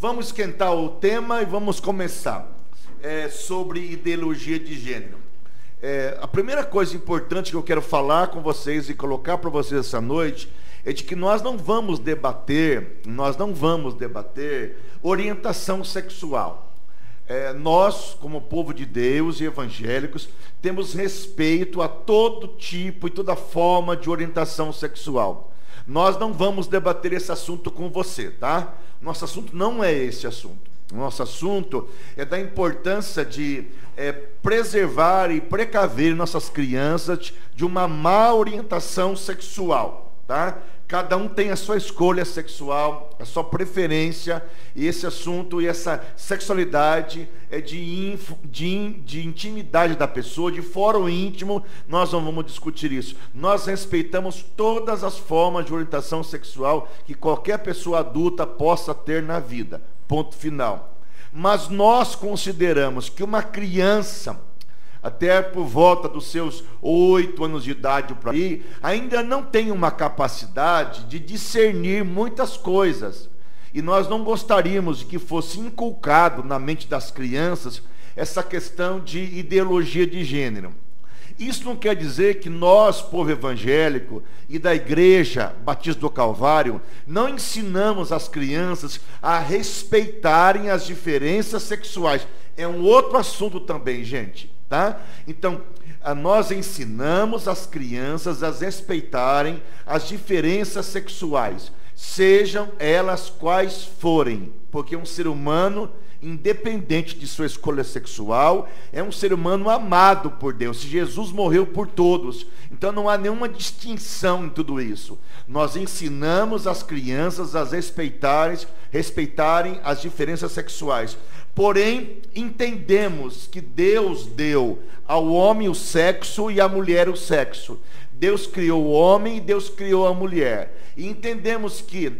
Vamos esquentar o tema e vamos começar é, sobre ideologia de gênero. É, a primeira coisa importante que eu quero falar com vocês e colocar para vocês essa noite é de que nós não vamos debater, nós não vamos debater orientação sexual. É, nós, como povo de Deus e evangélicos, temos respeito a todo tipo e toda forma de orientação sexual. Nós não vamos debater esse assunto com você, tá? Nosso assunto não é esse assunto. Nosso assunto é da importância de é, preservar e precaver nossas crianças de uma má orientação sexual, tá? Cada um tem a sua escolha sexual, a sua preferência, e esse assunto e essa sexualidade é de, de, de intimidade da pessoa, de fórum íntimo, nós não vamos discutir isso. Nós respeitamos todas as formas de orientação sexual que qualquer pessoa adulta possa ter na vida. Ponto final. Mas nós consideramos que uma criança até por volta dos seus oito anos de idade para aí, ainda não tem uma capacidade de discernir muitas coisas. E nós não gostaríamos que fosse inculcado na mente das crianças essa questão de ideologia de gênero. Isso não quer dizer que nós, povo evangélico e da igreja Batista do Calvário, não ensinamos as crianças a respeitarem as diferenças sexuais. É um outro assunto também, gente tá? Então, nós ensinamos as crianças a respeitarem as diferenças sexuais, sejam elas quais forem, porque um ser humano independente de sua escolha sexual, é um ser humano amado por Deus. Jesus morreu por todos, então não há nenhuma distinção em tudo isso. Nós ensinamos as crianças a respeitarem, respeitarem as diferenças sexuais. Porém, entendemos que Deus deu ao homem o sexo e à mulher o sexo. Deus criou o homem e Deus criou a mulher. E entendemos que,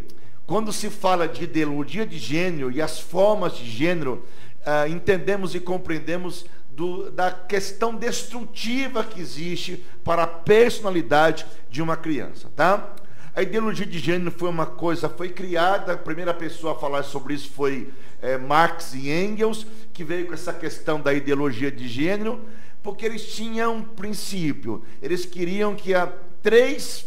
quando se fala de ideologia de gênero e as formas de gênero, uh, entendemos e compreendemos do, da questão destrutiva que existe para a personalidade de uma criança, tá? A ideologia de gênero foi uma coisa, foi criada, a primeira pessoa a falar sobre isso foi é, Marx e Engels, que veio com essa questão da ideologia de gênero, porque eles tinham um princípio, eles queriam que a três,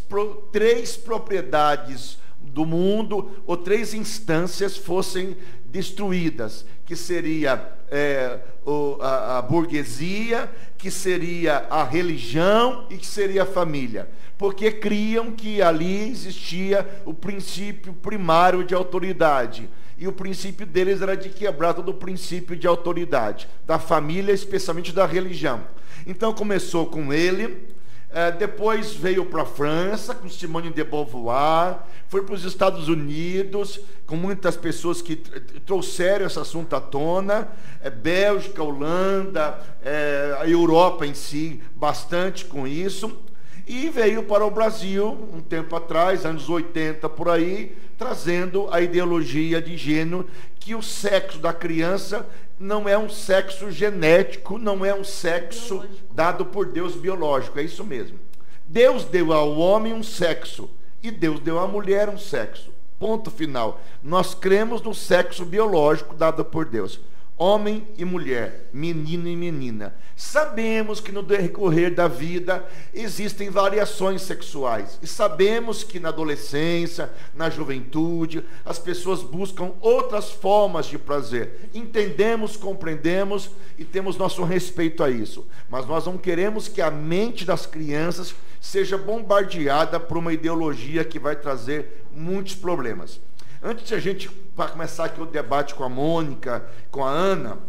três propriedades do mundo, ou três instâncias fossem destruídas, que seria é, o, a, a burguesia, que seria a religião e que seria a família porque criam que ali existia o princípio primário de autoridade. E o princípio deles era de quebrar todo o princípio de autoridade, da família, especialmente da religião. Então começou com ele, é, depois veio para a França, com Simone de Beauvoir, foi para os Estados Unidos, com muitas pessoas que trouxeram esse assunto à tona, é, Bélgica, Holanda, é, a Europa em si, bastante com isso. E veio para o Brasil um tempo atrás, anos 80 por aí, trazendo a ideologia de gênero que o sexo da criança não é um sexo genético, não é um sexo biológico. dado por Deus biológico, é isso mesmo. Deus deu ao homem um sexo e Deus deu à mulher um sexo. Ponto final. Nós cremos no sexo biológico dado por Deus homem e mulher, menino e menina. Sabemos que no decorrer da vida existem variações sexuais. E sabemos que na adolescência, na juventude, as pessoas buscam outras formas de prazer. Entendemos, compreendemos e temos nosso respeito a isso. Mas nós não queremos que a mente das crianças seja bombardeada por uma ideologia que vai trazer muitos problemas. Antes de a gente para começar aqui o debate com a Mônica, com a Ana,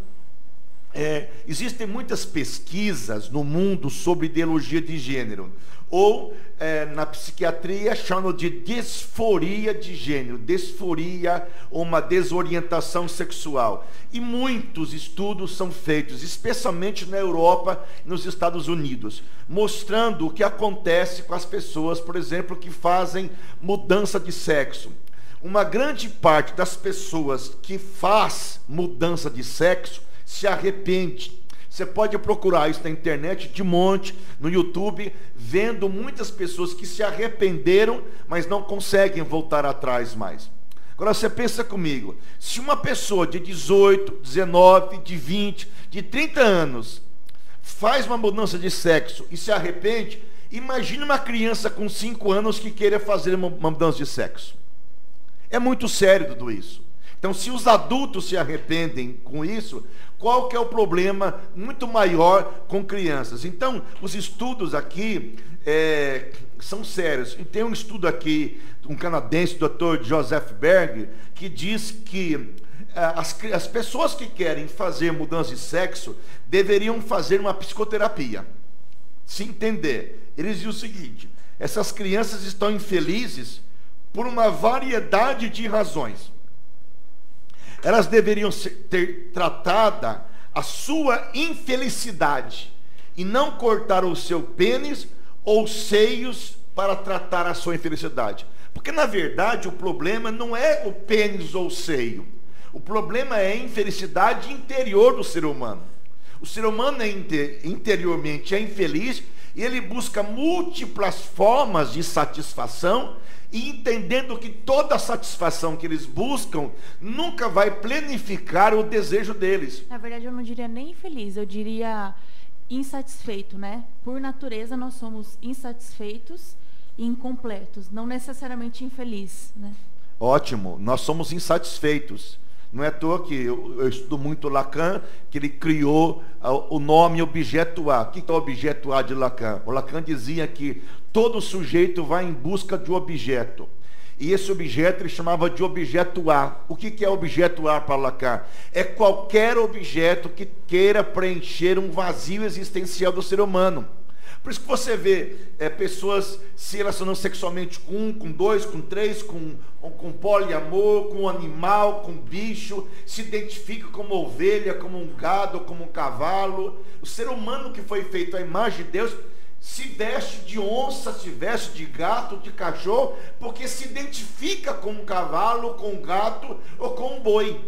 é, existem muitas pesquisas no mundo sobre ideologia de gênero, ou é, na psiquiatria chamam de disforia de gênero, disforia ou uma desorientação sexual. E muitos estudos são feitos, especialmente na Europa e nos Estados Unidos, mostrando o que acontece com as pessoas, por exemplo, que fazem mudança de sexo uma grande parte das pessoas que faz mudança de sexo se arrepende. Você pode procurar isso na internet de monte, no YouTube, vendo muitas pessoas que se arrependeram, mas não conseguem voltar atrás mais. Agora você pensa comigo, se uma pessoa de 18, 19, de 20, de 30 anos faz uma mudança de sexo e se arrepende, imagine uma criança com 5 anos que queira fazer uma mudança de sexo. É muito sério tudo isso. Então, se os adultos se arrependem com isso, qual que é o problema muito maior com crianças? Então, os estudos aqui é, são sérios. E tem um estudo aqui, um canadense, Dr. Joseph Berg, que diz que é, as, as pessoas que querem fazer mudança de sexo deveriam fazer uma psicoterapia. Se entender. Eles dizem o seguinte: essas crianças estão infelizes por uma variedade de razões. Elas deveriam ter tratada a sua infelicidade e não cortar o seu pênis ou seios para tratar a sua infelicidade. Porque na verdade o problema não é o pênis ou o seio. O problema é a infelicidade interior do ser humano. O ser humano é interiormente é infeliz e ele busca múltiplas formas de satisfação e entendendo que toda satisfação que eles buscam nunca vai planificar o desejo deles. Na verdade, eu não diria nem infeliz, eu diria insatisfeito, né? Por natureza, nós somos insatisfeitos e incompletos, não necessariamente infeliz, né? Ótimo, nós somos insatisfeitos. Não é à toa que eu, eu estudo muito Lacan, que ele criou o nome objeto A. O que é o objeto A de Lacan? O Lacan dizia que todo sujeito vai em busca de um objeto. E esse objeto ele chamava de objeto A. O que, que é objeto A para Lacan? É qualquer objeto que queira preencher um vazio existencial do ser humano. Por isso que você vê é, pessoas se relacionando sexualmente com um, com dois, com três, com, com poliamor, com animal, com bicho, se identifica como ovelha, como um gado, como um cavalo. O ser humano que foi feito à imagem de Deus se veste de onça, se veste de gato, de cachorro, porque se identifica com um cavalo, com um gato ou com um boi.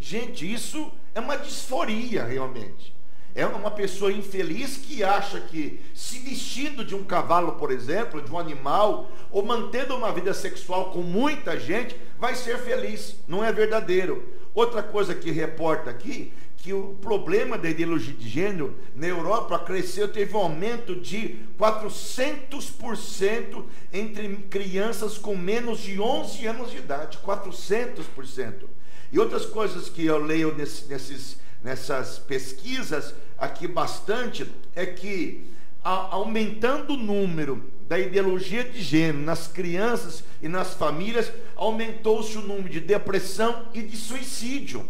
Gente, isso é uma disforia realmente. É uma pessoa infeliz que acha que se vestindo de um cavalo, por exemplo, de um animal, ou mantendo uma vida sexual com muita gente, vai ser feliz. Não é verdadeiro. Outra coisa que reporta aqui, que o problema da ideologia de gênero na Europa cresceu, teve um aumento de 400% entre crianças com menos de 11 anos de idade. 400%. E outras coisas que eu leio nesse, nesses, nessas pesquisas aqui bastante é que a, aumentando o número da ideologia de gênero nas crianças e nas famílias, aumentou-se o número de depressão e de suicídio.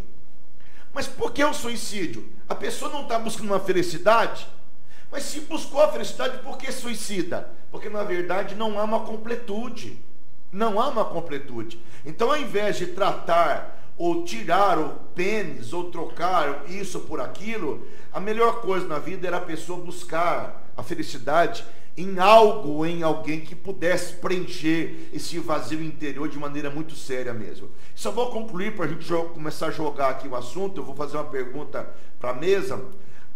Mas por que o suicídio? A pessoa não está buscando uma felicidade? Mas se buscou a felicidade, por que suicida? Porque na verdade não há uma completude. Não há uma completude. Então, ao invés de tratar ou tirar o pênis, ou trocar isso por aquilo, a melhor coisa na vida era a pessoa buscar a felicidade em algo, em alguém que pudesse preencher esse vazio interior de maneira muito séria mesmo. Só vou concluir para a gente começar a jogar aqui o assunto. Eu vou fazer uma pergunta para a mesa.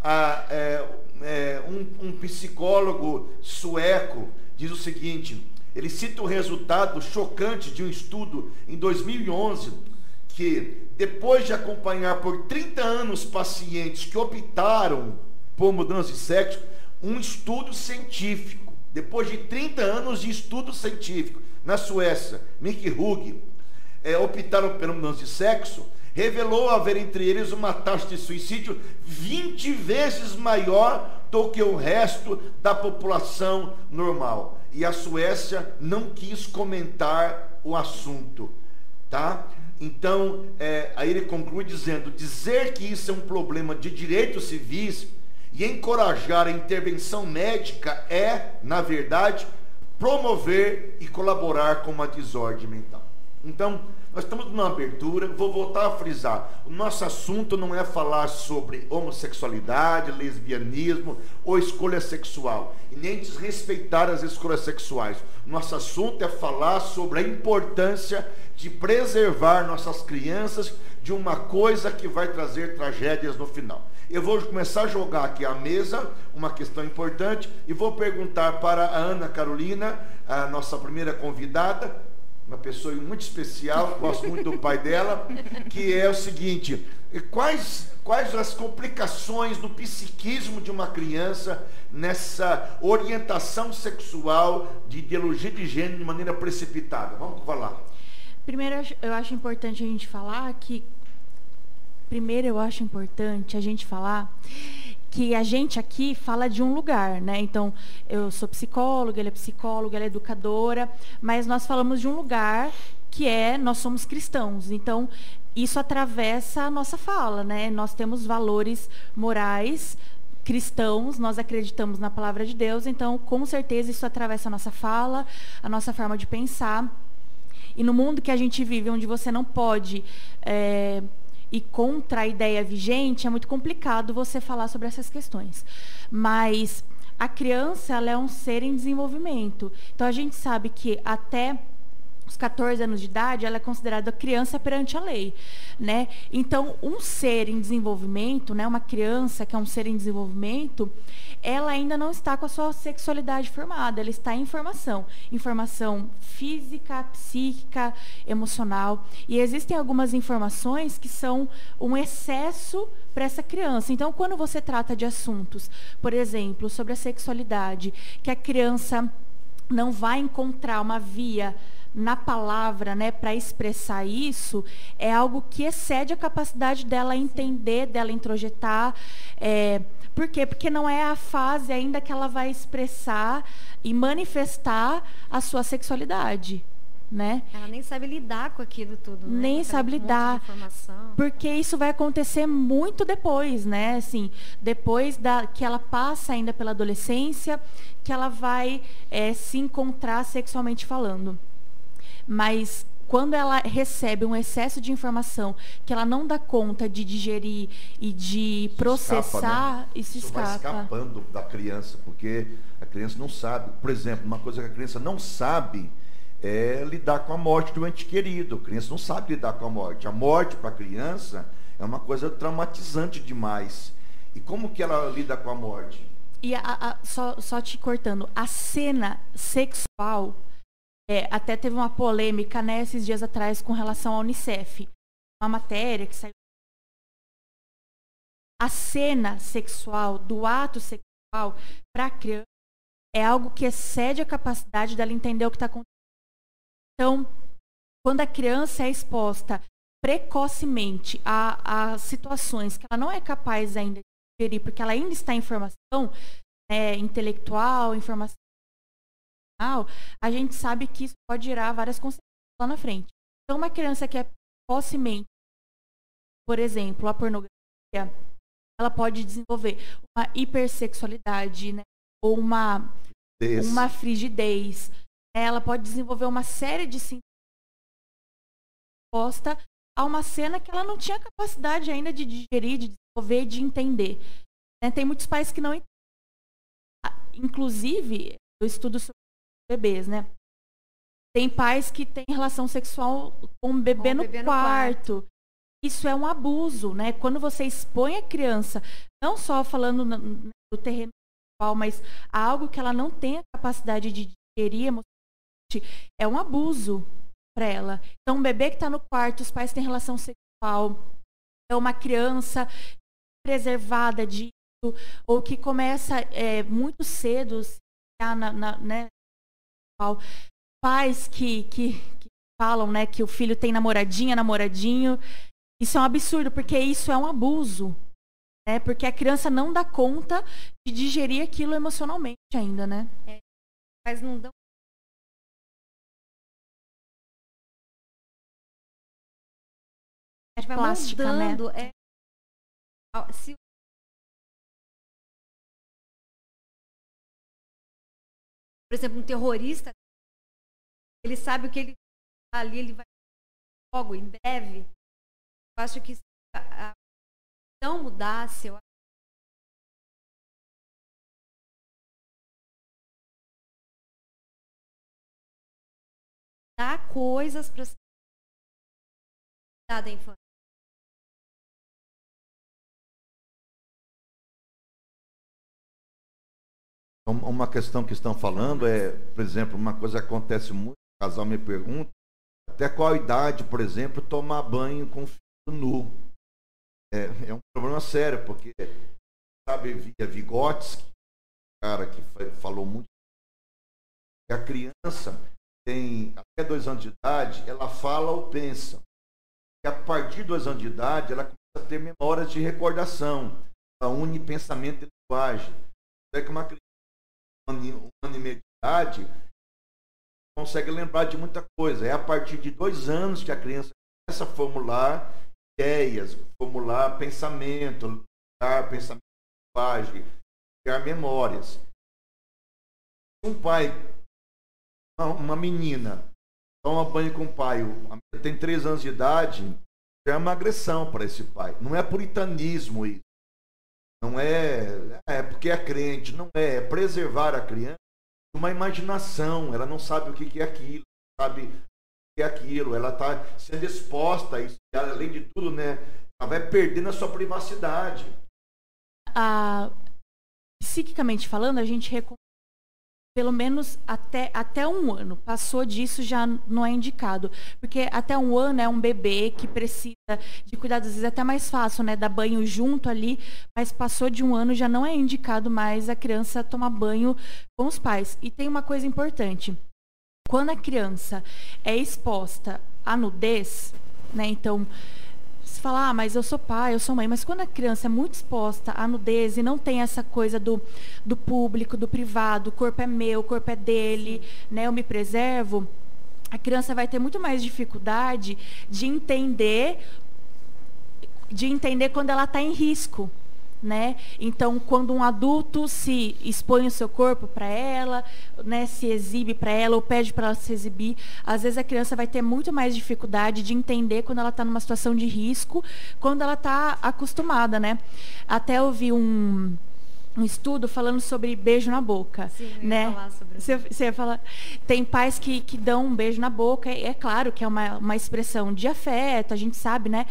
Ah, é, é, um, um psicólogo sueco diz o seguinte: ele cita o resultado chocante de um estudo em 2011 que depois de acompanhar por 30 anos pacientes que optaram por mudança de sexo, um estudo científico, depois de 30 anos de estudo científico, na Suécia, Mick Hug, é, optaram pela mudança de sexo, revelou haver entre eles uma taxa de suicídio 20 vezes maior do que o resto da população normal. E a Suécia não quis comentar o assunto, tá? Então, é, aí ele conclui dizendo: dizer que isso é um problema de direitos civis e encorajar a intervenção médica é, na verdade, promover e colaborar com uma desordem mental. Então, nós estamos numa abertura, vou voltar a frisar. O nosso assunto não é falar sobre homossexualidade, lesbianismo ou escolha sexual, e nem desrespeitar as escolhas sexuais. Nosso assunto é falar sobre a importância de preservar nossas crianças de uma coisa que vai trazer tragédias no final. Eu vou começar a jogar aqui à mesa uma questão importante e vou perguntar para a Ana Carolina, a nossa primeira convidada, uma pessoa muito especial, gosto muito do pai dela, que é o seguinte: quais, quais as complicações do psiquismo de uma criança nessa orientação sexual de ideologia de gênero de maneira precipitada? Vamos falar. Primeiro, eu acho importante a gente falar que. Primeiro, eu acho importante a gente falar que a gente aqui fala de um lugar, né? Então, eu sou psicóloga, ele é psicóloga, ela é educadora, mas nós falamos de um lugar que é nós somos cristãos. Então, isso atravessa a nossa fala, né? Nós temos valores morais cristãos, nós acreditamos na palavra de Deus, então, com certeza isso atravessa a nossa fala, a nossa forma de pensar. E no mundo que a gente vive, onde você não pode é, e contra a ideia vigente, é muito complicado você falar sobre essas questões. Mas a criança ela é um ser em desenvolvimento. Então a gente sabe que até os 14 anos de idade, ela é considerada criança perante a lei, né? Então, um ser em desenvolvimento, né, uma criança que é um ser em desenvolvimento, ela ainda não está com a sua sexualidade formada, ela está em formação, informação física, psíquica, emocional, e existem algumas informações que são um excesso para essa criança. Então, quando você trata de assuntos, por exemplo, sobre a sexualidade, que a criança não vai encontrar uma via na palavra, né, para expressar isso, é algo que excede a capacidade dela entender, dela introjetar. É, por quê? Porque não é a fase ainda que ela vai expressar e manifestar a sua sexualidade. Né? Ela nem sabe lidar com aquilo tudo, né? Nem sabe lidar. Porque isso vai acontecer muito depois, né? Assim, depois da, que ela passa ainda pela adolescência, que ela vai é, se encontrar sexualmente falando. Mas quando ela recebe um excesso de informação que ela não dá conta de digerir e de processar, escapa, né? isso, isso escapa. vai escapando da criança, porque a criança não sabe. Por exemplo, uma coisa que a criança não sabe é lidar com a morte do ente querido. A criança não sabe lidar com a morte. A morte para a criança é uma coisa traumatizante demais. E como que ela lida com a morte? E a, a, só, só te cortando, a cena sexual é, até teve uma polêmica né, esses dias atrás com relação à Unicef. Uma matéria que saiu. A cena sexual, do ato sexual, para a criança, é algo que excede a capacidade dela entender o que está acontecendo. Então, quando a criança é exposta precocemente a, a, situações que ela não é capaz ainda de gerir, porque ela ainda está em formação é, intelectual, informação a gente sabe que isso pode gerar várias consequências lá na frente. Então, uma criança que é possemente, por exemplo, a pornografia, ela pode desenvolver uma hipersexualidade, né? ou uma, uma frigidez. Ela pode desenvolver uma série de sintomas posta a uma cena que ela não tinha capacidade ainda de digerir, de desenvolver, de entender. Né? Tem muitos pais que não entendem. Inclusive, eu estudo sobre bebês, né? Tem pais que têm relação sexual com o bebê, com no, bebê quarto. no, quarto. Isso é um abuso, né? Quando você expõe a criança, não só falando no, no terreno sexual, mas algo que ela não tem a capacidade de digerir emocionalmente, é um abuso para ela. Então, um bebê que está no quarto, os pais têm relação sexual, é uma criança preservada disso, ou que começa é, muito cedo na, na, né, Pais que, que, que falam né, que o filho tem namoradinha, namoradinho. Isso é um absurdo, porque isso é um abuso. Né? Porque a criança não dá conta de digerir aquilo emocionalmente ainda, né? É, mas não dão vai Plástica, mudando. Né? É, se por exemplo, um terrorista, ele sabe o que ele tá ali, ele vai logo, em breve. Eu acho que se a não mudasse, eu dar coisas para da infância. Uma questão que estão falando é, por exemplo, uma coisa acontece muito, o casal me pergunta, até qual idade, por exemplo, tomar banho com filho nu. É, é um problema sério, porque, sabe, via Vygotsky, cara que falou muito, que a criança tem até dois anos de idade, ela fala ou pensa. E a partir de dois anos de idade, ela começa a ter memórias de recordação. Ela une pensamento e linguagem. É que uma criança, um ano e meio de idade, consegue lembrar de muita coisa. É a partir de dois anos que a criança começa a formular ideias, formular pensamento, criar pensamento, linguagem, criar memórias. Um pai, uma menina, toma banho com o pai, tem três anos de idade, é uma agressão para esse pai. Não é puritanismo isso. Não é, é porque é crente, não é. É preservar a criança uma imaginação. Ela não sabe o que é aquilo, sabe o que é aquilo. Ela está sendo exposta a isso. Além de tudo, né? Ela vai perdendo a sua privacidade. Ah, psiquicamente falando, a gente recomenda pelo menos até, até um ano. Passou disso já não é indicado. Porque até um ano é um bebê que precisa de cuidados, às vezes é até mais fácil, né? Dar banho junto ali, mas passou de um ano já não é indicado mais a criança tomar banho com os pais. E tem uma coisa importante. Quando a criança é exposta à nudez, né? Então, fala, ah, mas eu sou pai, eu sou mãe. Mas quando a criança é muito exposta à nudez e não tem essa coisa do, do público, do privado, o corpo é meu, o corpo é dele, né? Eu me preservo. A criança vai ter muito mais dificuldade de entender, de entender quando ela está em risco né? Então, quando um adulto se expõe o seu corpo para ela, né, se exibe para ela ou pede para ela se exibir, às vezes a criança vai ter muito mais dificuldade de entender quando ela está numa situação de risco, quando ela está acostumada, né? Até eu vi um um estudo falando sobre beijo na boca, Sim, né? Ia falar sobre você, você ia falar, tem pais que, que dão um beijo na boca, é, é claro que é uma, uma expressão de afeto, a gente sabe, né?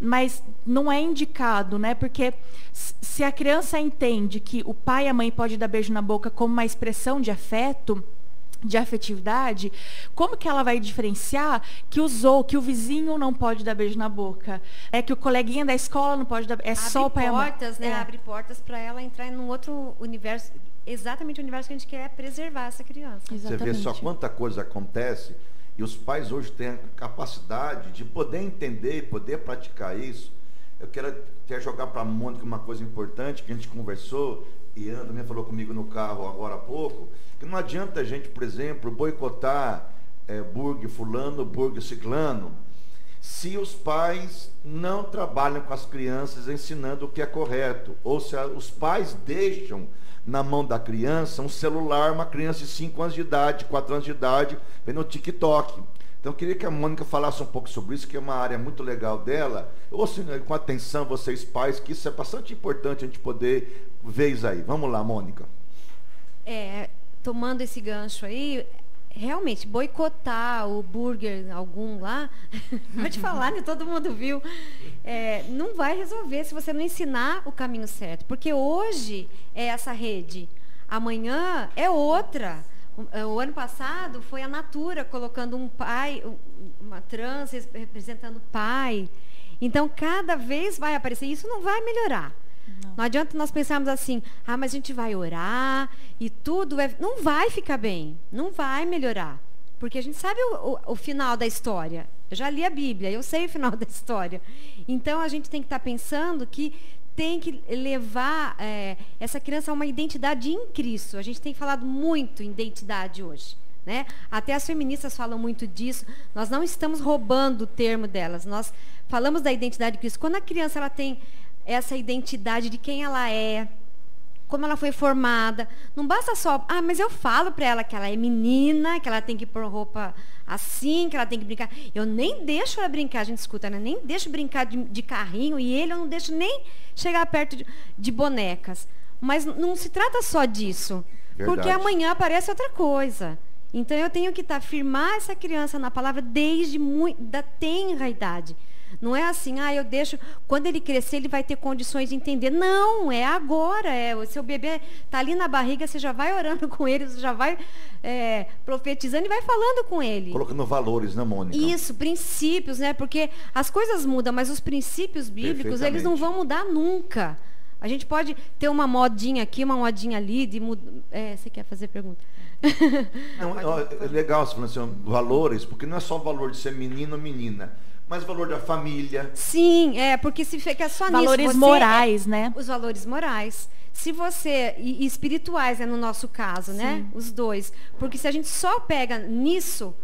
Mas não é indicado, né? Porque se a criança entende que o pai e a mãe podem dar beijo na boca como uma expressão de afeto, de afetividade, como que ela vai diferenciar que usou, que o vizinho não pode dar beijo na boca, é que o coleguinha da escola não pode dar, é Abre só o pai portas, né? É. Abre portas para ela entrar em um outro universo, exatamente o universo que a gente quer preservar essa criança. Você vê só Exatamente. quanta coisa acontece e os pais hoje têm a capacidade de poder entender e poder praticar isso. Eu quero até jogar para a Mônica uma coisa importante que a gente conversou, e Ana também falou comigo no carro agora há pouco, que não adianta a gente, por exemplo, boicotar é, fulano, burgue ciclano, se os pais não trabalham com as crianças ensinando o que é correto, ou se a- os pais deixam na mão da criança um celular, uma criança de 5 anos de idade, 4 anos de idade, vendo o TikTok. Então eu queria que a Mônica falasse um pouco sobre isso, que é uma área muito legal dela. Ouçam né, com atenção vocês pais, que isso é bastante importante a gente poder ver isso aí. Vamos lá, Mônica. É, tomando esse gancho aí, realmente, boicotar o burger algum lá, pode falar, né? Todo mundo viu. É, não vai resolver se você não ensinar o caminho certo. Porque hoje é essa rede, amanhã é outra. O, é, ano passado foi a Natura colocando um pai, um- uma trans res- representando o pai. Então, cada vez vai aparecer. Isso não vai melhorar. Não. Não adianta nós pensarmos assim, ah, mas a gente vai orar e tudo vai. Não vai ficar bem, não vai melhorar. Porque a gente sabe o, o- o final da história. Eu já li a Bíblia, eu sei o final da história. Então a gente tem que estar pensando que tem que levar eh, essa criança a uma identidade em Cristo. A gente tem falado muito em identidade hoje. Né? Até as feministas falam muito disso. Nós não estamos roubando o termo delas. Nós falamos da identidade de Cristo. Quando a criança ela tem essa identidade de quem ela é, como ela foi formada. Não basta só, ah, mas eu falo para ela que ela é menina, que ela tem que pôr roupa assim, que ela tem que brincar. Eu nem deixo ela brincar, a gente escuta, né? Nem deixo brincar de, de carrinho e ele eu não deixo nem chegar perto de, de bonecas. Mas não se trata só disso. Porque Verdade. amanhã aparece outra coisa. Então eu tenho que estar firmar essa criança na palavra desde muito, da tenra idade. Não é assim, ah, eu deixo. Quando ele crescer, ele vai ter condições de entender. Não, é agora. É, o seu bebê está ali na barriga, você já vai orando com ele, você já vai é, profetizando e vai falando com ele. Colocando valores, né, Mônica? Isso, princípios, né? Porque as coisas mudam, mas os princípios bíblicos, eles não vão mudar nunca. A gente pode ter uma modinha aqui, uma modinha ali, de mud... é, você quer fazer pergunta? Não, é legal você falando assim, valores, porque não é só o valor de ser menino ou menina mas o valor da família. Sim, é, porque se fica só valores nisso. Valores morais, né? Os valores morais. Se você. E, e espirituais, né, no nosso caso, né? Sim. né? Os dois. Porque se a gente só pega nisso,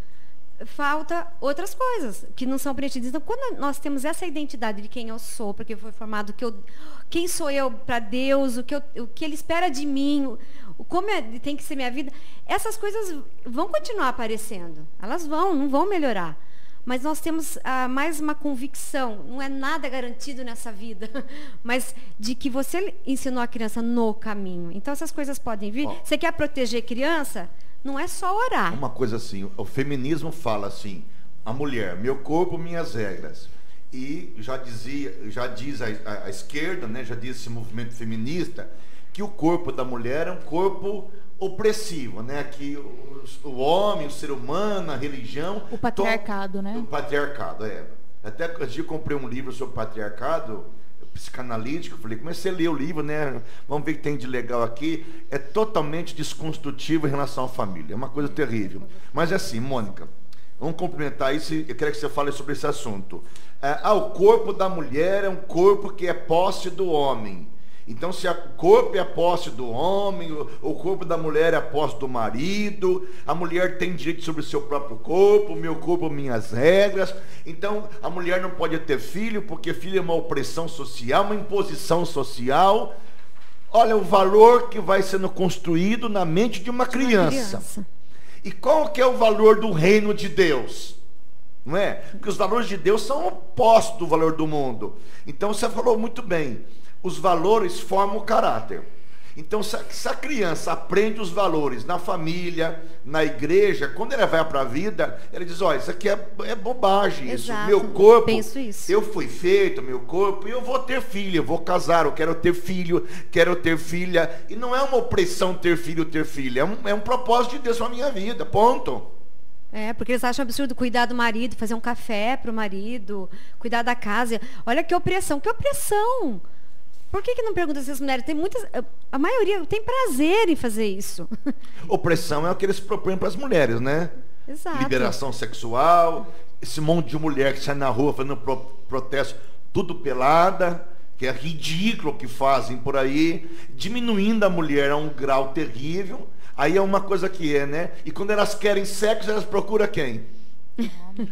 falta outras coisas que não são preenchidas. Então, quando nós temos essa identidade de quem eu sou, porque foi formado, que eu, quem sou eu para Deus, o que, eu, o que Ele espera de mim, o, como é, tem que ser minha vida, essas coisas vão continuar aparecendo. Elas vão, não vão melhorar mas nós temos ah, mais uma convicção, não é nada garantido nessa vida, mas de que você ensinou a criança no caminho. Então essas coisas podem vir. Você quer proteger criança? Não é só orar. Uma coisa assim, o feminismo fala assim, a mulher, meu corpo, minhas regras. E já dizia, já diz a, a, a esquerda, né, já diz esse movimento feminista, que o corpo da mulher é um corpo opressivo, né? Que o, o homem, o ser humano, a religião. O patriarcado, né? O patriarcado, é. Até antes de comprei um livro sobre patriarcado, psicanalítico, falei, comecei a ler o livro, né? Vamos ver o que tem de legal aqui. É totalmente desconstrutivo em relação à família. É uma coisa terrível. Mas é assim, Mônica, vamos complementar isso eu quero que você fale sobre esse assunto. É, ah, o corpo da mulher é um corpo que é posse do homem. Então, se o corpo é a posse do homem, o corpo da mulher é a posse do marido, a mulher tem direito sobre o seu próprio corpo, meu corpo, minhas regras. Então, a mulher não pode ter filho, porque filho é uma opressão social, uma imposição social. Olha o valor que vai sendo construído na mente de uma criança. Uma criança. E qual que é o valor do reino de Deus? Não é? Porque os valores de Deus são opostos do valor do mundo. Então você falou muito bem os valores formam o caráter. Então, se a, criança aprende os valores na família, na igreja, quando ela vai para a vida, ela diz: olha, isso aqui é, é bobagem. Exato. Isso. Meu corpo, Penso isso. eu fui feito, meu corpo, e eu vou ter filho, eu vou casar, eu quero ter filho, quero ter filha. E não é uma opressão ter filho, ter filha. É um, é um propósito de Deus para a minha vida. Ponto. É, porque eles acham absurdo cuidar do marido, fazer um café para o marido, cuidar da casa. Olha que opressão, que opressão! Por que, que não pergunta se as mulheres têm muitas. A maioria tem prazer em fazer isso. Opressão é o que eles propõem para as mulheres, né? Exato. Liberação sexual, esse monte de mulher que sai na rua fazendo pro, protesto, tudo pelada, que é ridículo o que fazem por aí, diminuindo a mulher a um grau terrível. Aí é uma coisa que é, né? E quando elas querem sexo, elas procuram quem?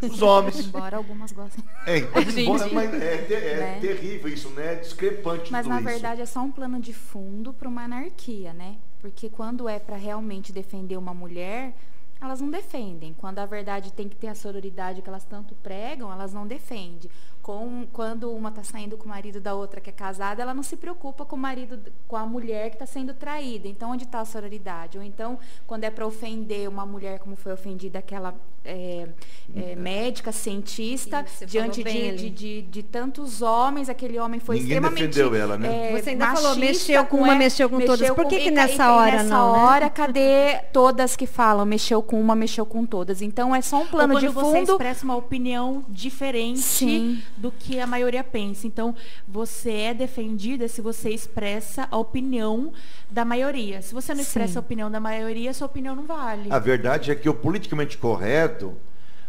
Os homens. Embora algumas gostem. É, embora, mas é, é, é né? terrível isso, né? É discrepante Mas na isso. verdade é só um plano de fundo para uma anarquia, né? Porque quando é para realmente defender uma mulher, elas não defendem. Quando a verdade tem que ter a sororidade que elas tanto pregam, elas não defendem com, quando uma está saindo com o marido da outra que é casada, ela não se preocupa com o marido, com a mulher que está sendo traída. Então, onde está a sororidade? Ou então, quando é para ofender uma mulher, como foi ofendida aquela é, é, médica, cientista, Isso, diante de, de, de, de, tantos homens, aquele homem foi Ninguém extremamente. defendeu ela, né? É, Você ainda falou, mexeu com uma, mexeu com mexeu todas. Por que, que nessa hora nessa não? Nessa né? hora, né? cadê todas que falam, mexeu com uma, mexeu com todas? Então, é só um plano de fundo. Você expressa uma opinião diferente. Sim do que a maioria pensa. Então, você é defendida se você expressa a opinião da maioria. Se você não expressa Sim. a opinião da maioria, sua opinião não vale. A verdade é que o politicamente correto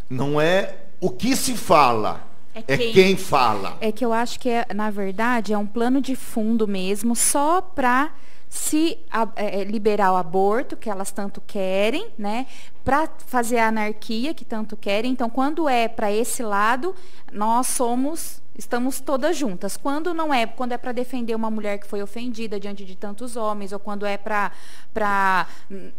não é o que se fala. É, é quem, é quem fala. É que eu acho que, é, na verdade, é um plano de fundo mesmo, só para se a, é, é, liberar o aborto, que elas tanto querem, né? Para fazer a anarquia, que tanto querem. Então, quando é para esse lado, nós somos, estamos todas juntas. Quando não é, quando é para defender uma mulher que foi ofendida diante de tantos homens, ou quando é para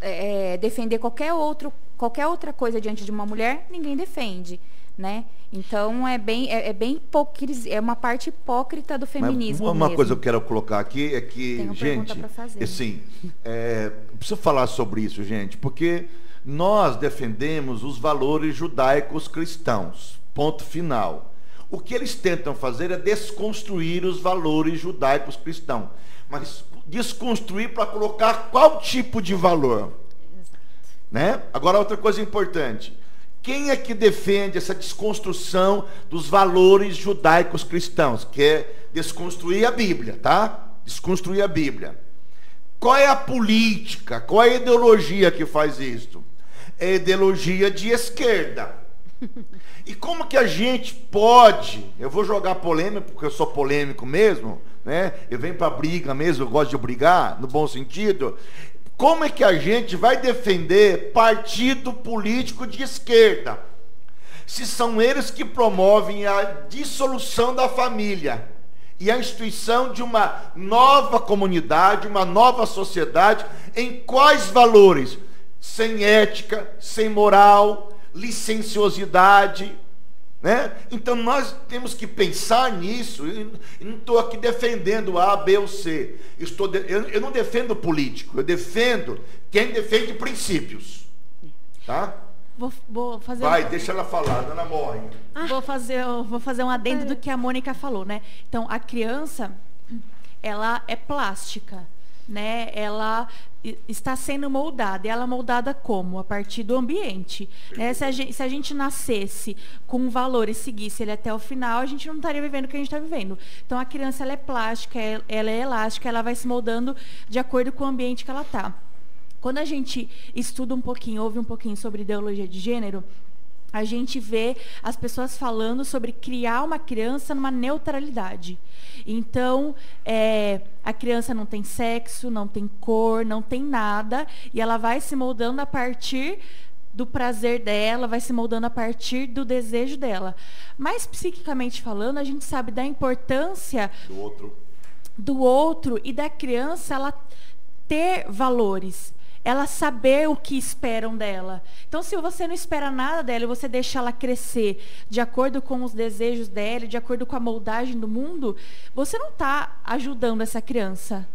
é, defender qualquer, outro, qualquer outra coisa diante de uma mulher, ninguém defende né? Então é bem é, é bem hipocrisia, é uma parte hipócrita do feminismo. Mas uma mesmo. coisa que eu quero colocar aqui é que, Tenho gente, assim, é, preciso falar sobre isso, gente, porque nós defendemos os valores judaicos cristãos. Ponto final. O que eles tentam fazer é desconstruir os valores judaicos cristãos. Mas desconstruir para colocar qual tipo de valor? Né? Agora, outra coisa importante. Quem é que defende essa desconstrução dos valores judaicos cristãos? Que é desconstruir a Bíblia, tá? Desconstruir a Bíblia. Qual é a política? Qual é a ideologia que faz isso? É ideologia de esquerda. E como que a gente pode, eu vou jogar polêmica, porque eu sou polêmico mesmo, né? Eu venho para briga mesmo, eu gosto de brigar, no bom sentido. Como é que a gente vai defender partido político de esquerda? Se são eles que promovem a dissolução da família e a instituição de uma nova comunidade, uma nova sociedade, em quais valores? Sem ética, sem moral, licenciosidade, né? Então nós temos que pensar nisso. Eu não estou aqui defendendo A, B ou C. Estou de, eu, eu, não defendo político, eu defendo quem defende princípios. Tá? Vou, vou fazer Vai, um... deixa ela falar, dona morre. Ah, vou, fazer, vou fazer um adendo do que a Mônica falou, né? Então, a criança, ela é plástica né, ela está sendo moldada. E ela é moldada como? A partir do ambiente. Né? Se, a gente, se, a gente, nascesse com um valor e seguisse ele até o final, a gente não estaria vivendo o que a gente está vivendo. Então, a criança ela é plástica, ela é elástica, ela vai se moldando de acordo com o ambiente que ela está. Quando a gente estuda um pouquinho, ouve um pouquinho sobre ideologia de gênero, a gente vê as pessoas falando sobre criar uma criança numa neutralidade. Então, é, a criança não tem sexo, não tem cor, não tem nada, e ela vai se moldando a partir do prazer dela, vai se moldando a partir do desejo dela. Mas, psiquicamente falando, a gente sabe da importância do outro, do outro e da criança ela ter valores ela saber o que esperam dela. Então, se você não espera nada dela e você deixa ela crescer de acordo com os desejos dela, de acordo com a moldagem do mundo, você não está ajudando essa criança.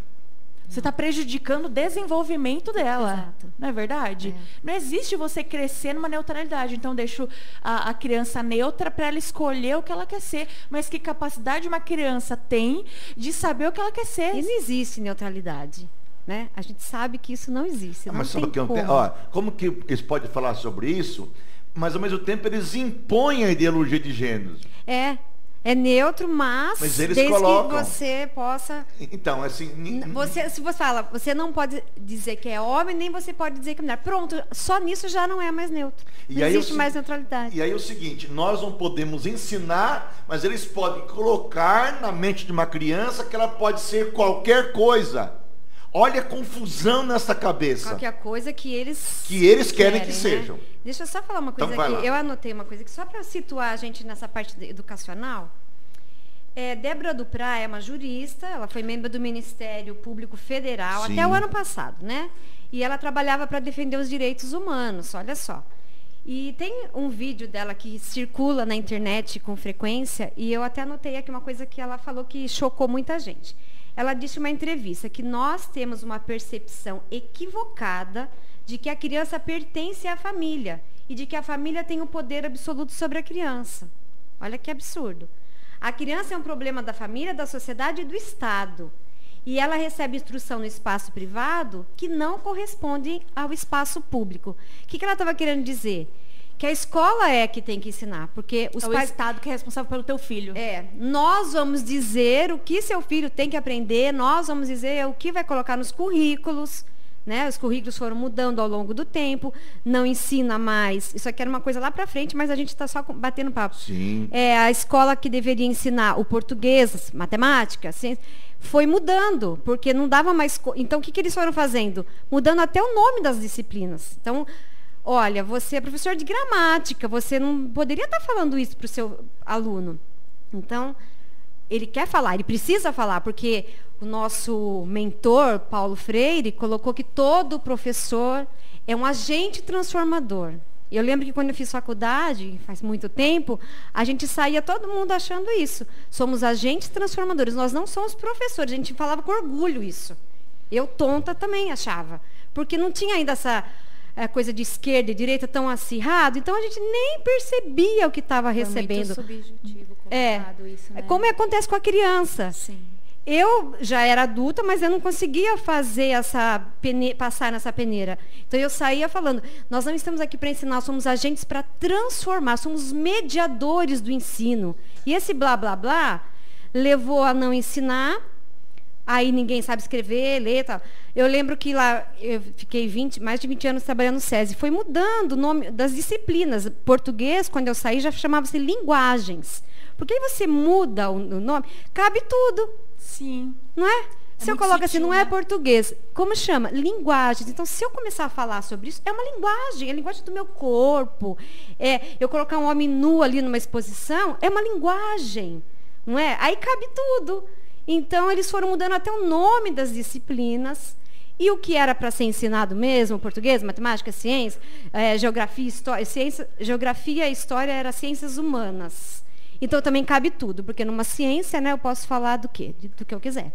Você está prejudicando o desenvolvimento dela. Exato. Não é verdade? É. Não existe você crescer numa neutralidade. Então, deixo a, a criança neutra para ela escolher o que ela quer ser. Mas que capacidade uma criança tem de saber o que ela quer ser? E não existe neutralidade. Né? A gente sabe que isso não existe. Ah, mas não que como. Ó, como que eles podem falar sobre isso? Mas ao mesmo tempo eles impõem a ideologia de gênero. É, é neutro, mas, mas desde colocam. que você possa. Então, assim. Você, se você fala, você não pode dizer que é homem, nem você pode dizer que é mulher. Pronto, só nisso já não é mais neutro. E não existe mais neutralidade. E aí é o seguinte, nós não podemos ensinar, mas eles podem colocar na mente de uma criança que ela pode ser qualquer coisa. Olha a confusão nessa cabeça. Qualquer coisa que eles que eles querem, querem que né? sejam. Deixa eu só falar uma coisa então, aqui. Lá. Eu anotei uma coisa que só para situar a gente nessa parte educacional. É, Débora Duprá é uma jurista, ela foi membro do Ministério Público Federal Sim. até o ano passado, né? E ela trabalhava para defender os direitos humanos, olha só. E tem um vídeo dela que circula na internet com frequência, e eu até anotei aqui uma coisa que ela falou que chocou muita gente. Ela disse em uma entrevista que nós temos uma percepção equivocada de que a criança pertence à família e de que a família tem o poder absoluto sobre a criança. Olha que absurdo. A criança é um problema da família, da sociedade e do Estado. E ela recebe instrução no espaço privado que não corresponde ao espaço público. O que, que ela estava querendo dizer? Que a escola é que tem que ensinar, porque os é pais... o Estado que é responsável pelo teu filho. É, nós vamos dizer o que seu filho tem que aprender, nós vamos dizer o que vai colocar nos currículos, né? Os currículos foram mudando ao longo do tempo, não ensina mais. Isso aqui era uma coisa lá para frente, mas a gente está só batendo papo. Sim. É a escola que deveria ensinar o português, matemática, ciência, foi mudando, porque não dava mais. Então, o que, que eles foram fazendo? Mudando até o nome das disciplinas. Então, Olha, você é professor de gramática, você não poderia estar falando isso para o seu aluno. Então, ele quer falar, ele precisa falar, porque o nosso mentor, Paulo Freire, colocou que todo professor é um agente transformador. Eu lembro que quando eu fiz faculdade, faz muito tempo, a gente saía todo mundo achando isso. Somos agentes transformadores, nós não somos professores, a gente falava com orgulho isso. Eu tonta também achava, porque não tinha ainda essa é, coisa de esquerda e direita tão acirrado, então a gente nem percebia o que estava recebendo. Foi muito subjetivo É. isso, né? Como acontece com a criança. Sim. Eu já era adulta, mas eu não conseguia fazer essa pene- passar nessa peneira. Então eu saía falando: nós não estamos aqui para ensinar, somos agentes para transformar, somos mediadores do ensino. E esse blá blá blá levou a não ensinar. Aí ninguém sabe escrever, ler tal. Eu lembro que lá eu fiquei 20, mais de 20 anos trabalhando no SESI. Foi mudando o nome das disciplinas. Português, quando eu saí, já chamava-se linguagens. Porque aí você muda o, o nome, cabe tudo. Sim. Não é? Se eu coloco assim, não é né? português, como chama? Linguagens. Então, se eu começar a falar sobre isso, é uma linguagem, é a linguagem do meu corpo. É, eu colocar um homem nu ali numa exposição, é uma linguagem. Não é? Aí cabe tudo. Então, eles foram mudando até o nome das disciplinas. E o que era para ser ensinado mesmo, português, matemática, ciência, eh, geografia, história, ciência, geografia história eram ciências humanas. Então também cabe tudo, porque numa ciência, né, eu posso falar do quê? Do que eu quiser.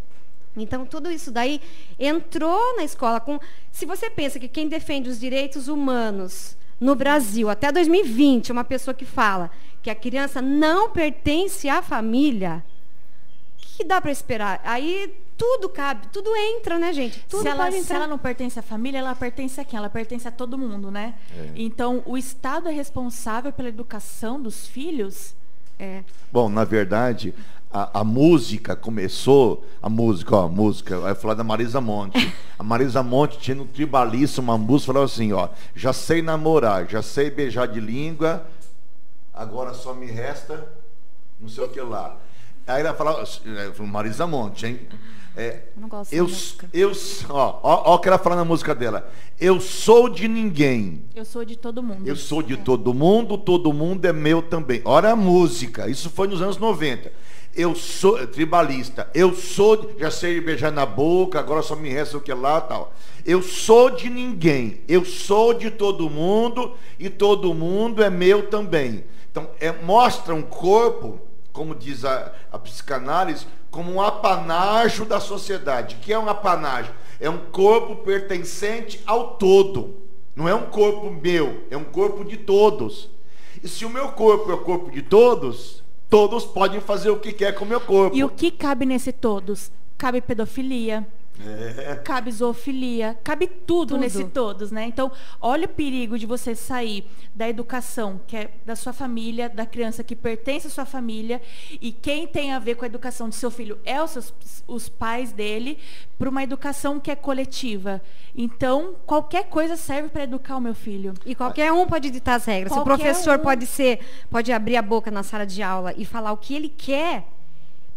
Então tudo isso daí entrou na escola com. Se você pensa que quem defende os direitos humanos no Brasil até 2020, é uma pessoa que fala que a criança não pertence à família, que dá para esperar? Aí tudo cabe, tudo entra, né, gente? Tudo se, ela, pode se ela não pertence à família, ela pertence a quem? Ela pertence a todo mundo, né? É. Então, o Estado é responsável pela educação dos filhos? É. Bom, na verdade, a, a música começou, a música, ó, a música, vai falar da Marisa Monte. A Marisa Monte tinha no Tribalista uma música, falava assim, ó, já sei namorar, já sei beijar de língua, agora só me resta não sei o que lá. Aí ela falava, é, Marisa Monte, hein? É, Eu não gosto eu, dessa música. eu, ó, ó, ó o que ela fala na música dela. Eu sou de ninguém. Eu sou de todo mundo. Eu sou de todo mundo, todo mundo é meu também. Olha a música, isso foi nos anos 90. Eu sou tribalista, eu sou, de- já sei beijar na boca, agora só me resta o que lá tal. Eu sou de ninguém, eu sou de todo mundo e todo mundo é meu também. Então, é, mostra um corpo, como diz a, a psicanálise, como um apanágio da sociedade. O que é um apanágio? É um corpo pertencente ao todo. Não é um corpo meu, é um corpo de todos. E se o meu corpo é o corpo de todos, todos podem fazer o que quer com o meu corpo. E o que cabe nesse todos? Cabe pedofilia, cabe zoofilia, cabe tudo, Tudo. nesse todos, né? Então, olha o perigo de você sair da educação, que é da sua família, da criança que pertence à sua família, e quem tem a ver com a educação de seu filho é os, seus, os pais dele, para uma educação que é coletiva. Então, qualquer coisa serve para educar o meu filho. E qualquer um pode ditar as regras. Se o Qualquer professor um. pode ser, pode abrir a boca na sala de aula e falar o que ele quer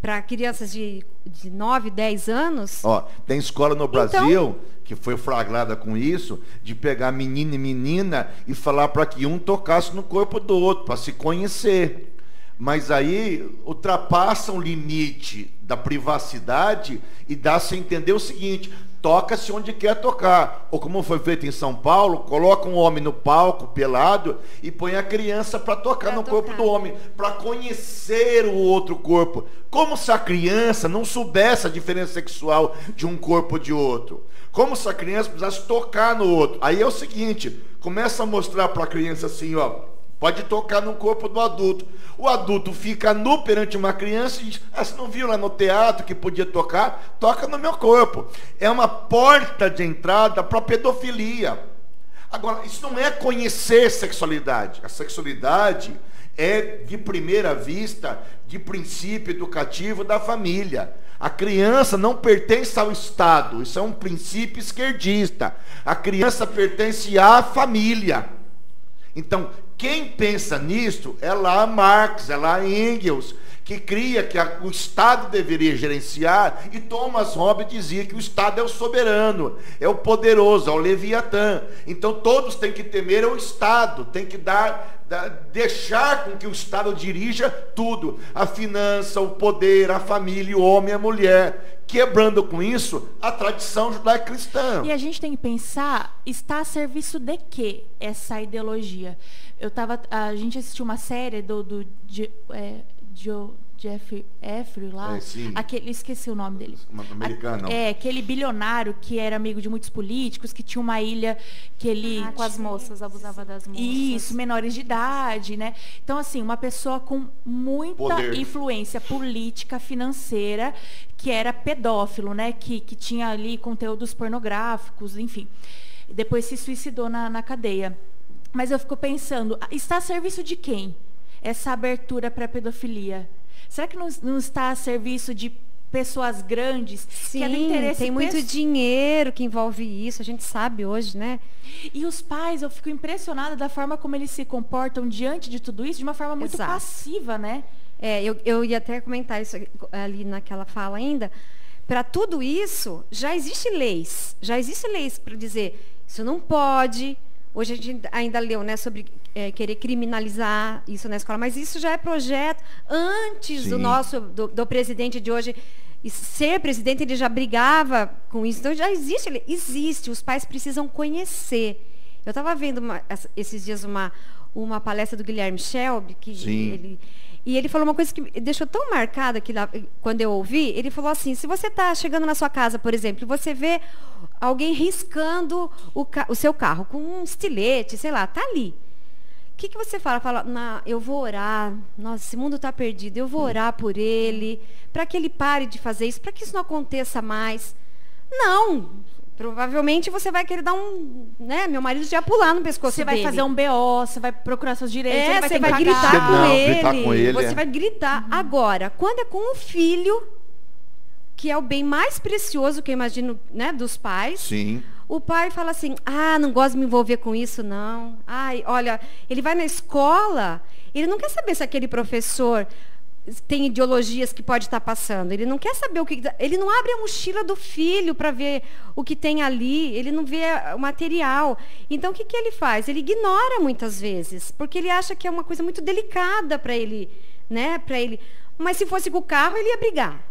para crianças de, de 9, 10 anos. Ó, tem escola no Então- Brasil que foi flagrada com isso, de pegar menino e menina e falar para que um tocasse no corpo do outro, para se conhecer. Mas aí ultrapassa o limite da privacidade e dá-se a entender o seguinte: toca-se onde quer tocar. Ou como foi feito em São Paulo, coloca um homem no palco pelado e põe a criança para tocar Pra no corpo tocar. do homem, para conhecer o outro corpo. Como se a criança não soubesse a diferença sexual de um corpo de outro. Como se a criança precisasse tocar no outro. Aí é o seguinte, começa a mostrar para a criança assim, ó, pode tocar no corpo do adulto. O adulto fica nu perante uma criança e diz, ah, você não viu lá no teatro que podia tocar? Toca no meu corpo. É uma porta de entrada para a pedofilia. Agora, isso não é conhecer sexualidade. A sexualidade é, de primeira vista, de princípio educativo da família. A criança não pertence ao Estado, isso é um princípio esquerdista. A criança pertence à família. Então, quem pensa nisso é lá Marx, é lá Engels, que cria que a- o Estado deveria gerenciar, e Thomas Hobbes dizia que o Estado é o soberano, é o poderoso, é o Leviatã. Então todos têm que temer o Estado, tem que dar, deixar com que o Estado dirija tudo, a finança, o poder, a família, o homem a mulher, quebrando com isso a tradição judaico-cristã. E a gente tem que pensar, está a serviço de quê essa ideologia? Eu tava, a gente assistiu uma série do, do Ge- é, Geo- Jeff Effrey lá, É, sim. aquele, esqueci o nome dele. Americano. É, aquele bilionário que era amigo de muitos políticos, que tinha uma ilha que ele Ah, com as moças, abusava das moças. isso, menores de idade, né? Então, assim, uma pessoa com muita Poder. influência política, financeira, que era pedófilo, né? Que, que tinha ali conteúdos pornográficos, enfim. Depois se suicidou na, na cadeia. Mas eu fico pensando, está a serviço de quem essa abertura para a pedofilia? Será que não, não está a serviço de pessoas grandes que é do Sim, interesse tem muito dinheiro que envolve isso, a gente sabe hoje, né? E os pais, eu fico impressionada da forma como eles se comportam diante de tudo isso, de uma forma muito Exato. passiva, né? É, eu, eu ia até comentar isso ali naquela fala ainda. Para tudo isso, já existe leis. Já existe leis para dizer, isso não pode. Hoje a gente ainda leu né, sobre é, querer criminalizar isso na escola, mas isso já é projeto antes do Sim. nosso, do, do presidente de hoje e ser presidente, ele já brigava com isso. Então já existe, lei. existe. Os pais precisam conhecer. Eu estava vendo uma- esses dias uma, uma palestra do Guilherme Shelby, que Sim. ele, e ele falou uma coisa que deixou tão marcada que lá- quando eu ouvi, ele falou assim, se você está chegando na sua casa, por exemplo, e você vê alguém riscando o, o seu carro com um estilete, sei lá, tá ali. O que, que você fala? Fala, "Na- eu vou orar, nossa, esse mundo está perdido, eu vou orar por ele, para que ele pare de fazer isso, para que isso não aconteça mais. Não, provavelmente você vai querer dar um, né, meu marido já pular no pescoço Você vai dele. fazer um BO, você vai procurar seus direitos, É, vai você vai gritar com, Não, ele, gritar com ele, Você é. vai gritar. Agora, quando é com o filho, que é o bem mais precioso que eu imagino, né, dos pais. Sim. O pai fala assim: "Ah, não gosto de me envolver com isso não. Ai, olha, ele vai na escola, ele não quer saber se aquele professor tem ideologias que pode estar passando. Ele não quer saber o que ele não abre a mochila do filho para ver o que tem ali, ele não vê o material. Então o que que ele faz? Ele ignora muitas vezes, porque ele acha que é uma coisa muito delicada para ele, né, para ele. Mas se fosse com o carro, ele ia brigar.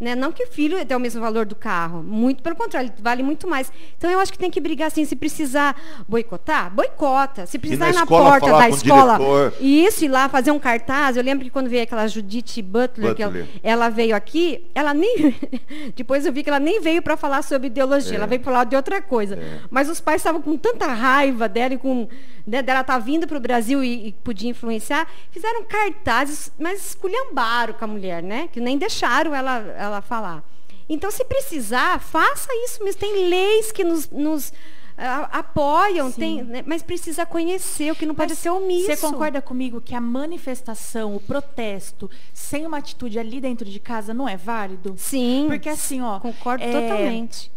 Né? Não que o filho tenha o mesmo valor do carro, muito pelo contrário, ele vale muito mais. Então eu acho que tem que brigar assim, se precisar boicotar, boicota. Se precisar na ir na escola porta da escola, isso, ir lá fazer um cartaz. Eu lembro que quando veio aquela Judith Butler, que ela, Butler. ela veio aqui, ela nem. Depois eu vi que ela nem veio para falar sobre ideologia, É. ela veio falar de outra coisa. É. Mas os pais estavam com tanta raiva dela e com. Né, dela estar vindo para o Brasil e, e podia influenciar, fizeram cartazes, mas esculhambaram com a mulher, né? Que nem deixaram ela, ela falar. Então, se precisar, faça isso mesmo. Tem leis que nos, nos apoiam, Sim. tem, né, mas precisa conhecer, o que não pode Mas ser omisso. Você concorda comigo que a manifestação, o protesto, sem uma atitude ali dentro de casa não é válido? Sim. Porque assim, ó. Concordo é, totalmente.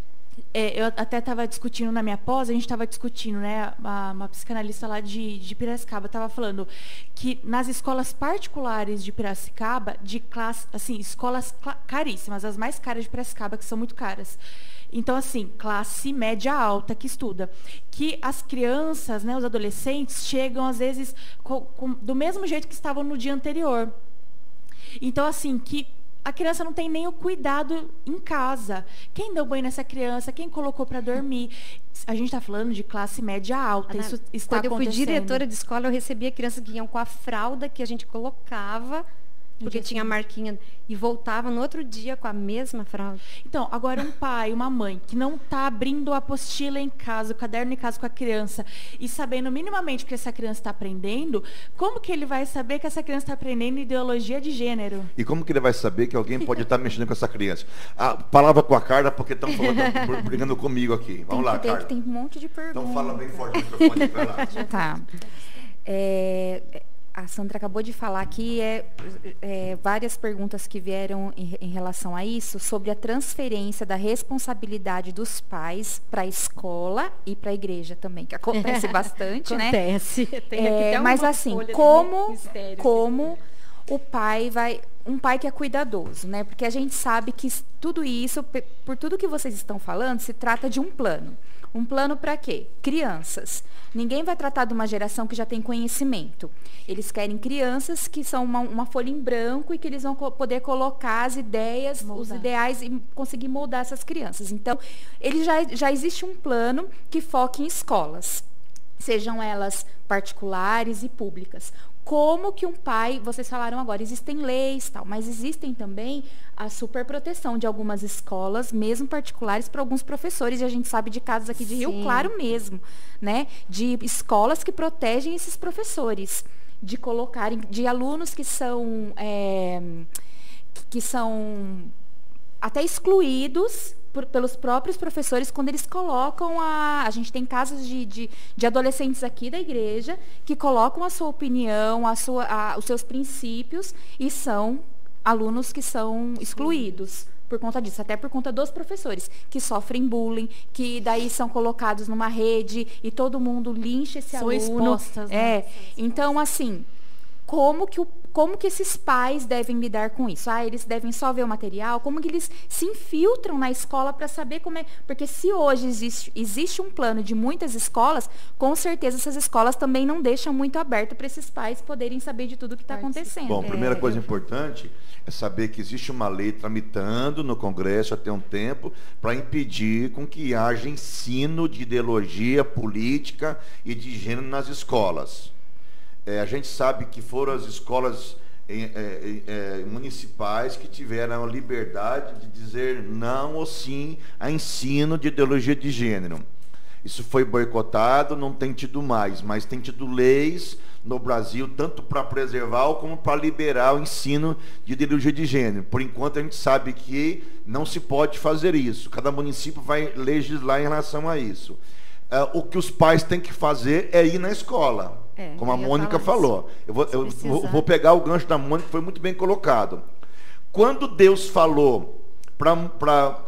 É, eu até estava discutindo na minha pós, a gente estava discutindo, né? Uma, uma psicanalista lá de, de Piracicaba estava falando que nas escolas particulares de Piracicaba, de classe, assim, escolas caríssimas, as mais caras de Piracicaba, que são muito caras. Então, assim, classe média alta que estuda. Que as crianças, né, os adolescentes, chegam, às vezes, co- com- do mesmo jeito que estavam no dia anterior. Então, assim, que a criança não tem nem o cuidado em casa. Quem deu banho nessa criança? Quem colocou para dormir? A gente está falando de classe média alta. Ana, Isso está Quando eu fui acontecendo. diretora de escola, eu recebia crianças que iam com a fralda que a gente colocava, porque tinha a marquinha, e voltava no outro dia com a mesma fralda. Então, agora um pai, uma mãe que não está abrindo a apostila em casa, o caderno em casa com a criança e sabendo minimamente o que essa criança está aprendendo, como que ele vai saber que essa criança está aprendendo ideologia de gênero? E como que ele vai saber que alguém pode estar mexendo com essa criança? A palavra com a Carla, porque estão brigando comigo aqui. Vamos lá, tem, ter, Carla. tem um monte de perguntas. Então fala bem forte no microfone, vai lá. Tá. É, a Sandra acabou de falar aqui é, é, várias perguntas que vieram em, em relação a isso sobre a transferência da responsabilidade dos pais para a escola e para a igreja também, que acontece bastante, né? Acontece. Tem aqui É, mas assim, como, como o pai vai. Um pai que é cuidadoso, né? Porque a gente sabe que tudo isso, por tudo que vocês estão falando, se trata de um plano. Um plano para quê? Crianças. Ninguém vai tratar de uma geração que já tem conhecimento. Eles querem crianças que são uma, uma folha em branco e que eles vão co- poder colocar as ideias, os Moldar. ideais e conseguir moldar essas crianças. Então, ele já, já existe um plano que foca em escolas sejam elas particulares e públicas. Como que um pai, vocês falaram agora, existem leis tal, mas existem também a superproteção de algumas escolas, mesmo particulares, para alguns professores, e a gente sabe de casos aqui de Rio Sim. Claro mesmo, né? De escolas que protegem esses professores, de colocarem, de alunos que são, é, que são até excluídos por- pelos próprios professores quando eles colocam a. A gente tem casos de, de, de adolescentes aqui da igreja que colocam a sua opinião, a sua, a- os seus princípios e são alunos que são excluídos por conta disso, até por conta dos professores, que sofrem bullying, que daí são colocados numa rede e todo mundo lincha esse São aluno. expostas, né? É. Então, assim, como que, o, como que esses pais devem lidar com isso? Ah, eles devem só ver o material? Como que eles se infiltram na escola para saber como é? Porque se hoje existe, existe um plano de muitas escolas, com certeza essas escolas também não deixam muito aberto para esses pais poderem saber de tudo que está acontecendo. Bom, primeira É, coisa eu- importante é saber que existe uma lei tramitando no Congresso até um tempo para impedir com que haja ensino de ideologia política e de gênero nas escolas. É, a gente sabe que foram as escolas é, é, municipais que tiveram a liberdade de dizer não ou sim a ensino de ideologia de gênero. Isso foi boicotado, não tem tido mais, mas tem tido leis no Brasil, tanto para preservar como para liberar o ensino de ideologia de gênero. Por enquanto, a gente sabe que não se pode fazer isso. Cada município vai legislar em relação a isso. Ah, o que os pais têm que fazer é ir na escola, É, como a Mônica falou. Eu vou, eu vou- vou pegar o gancho da Mônica, que foi muito bem colocado. Quando Deus falou para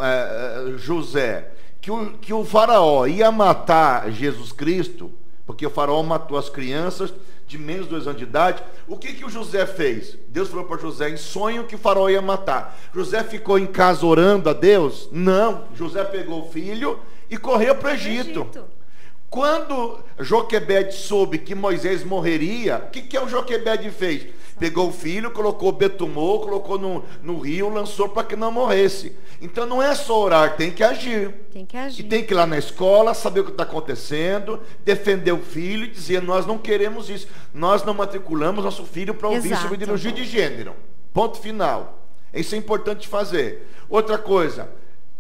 José que o, que o faraó ia matar Jesus Cristo, porque o faraó matou as crianças de menos de dois anos de idade, o que, que o José fez? Deus falou para José em sonho que o faraó ia matar. José ficou em casa orando a Deus? Não. José pegou o filho e correu para o Egito. Egito. Quando Joquebede soube que Moisés morreria, o que, que o Joquebede fez? Pegou o filho, colocou, betumou, colocou no, no rio, lançou para que não morresse. Então não é só orar, tem que agir. Tem que E agir. tem que ir lá na escola, saber o que está acontecendo, defender o filho e dizer, nós não queremos isso. Nós não matriculamos nosso filho para ouvir sobre ideologia de gênero. Ponto final. Isso é importante fazer. Outra coisa,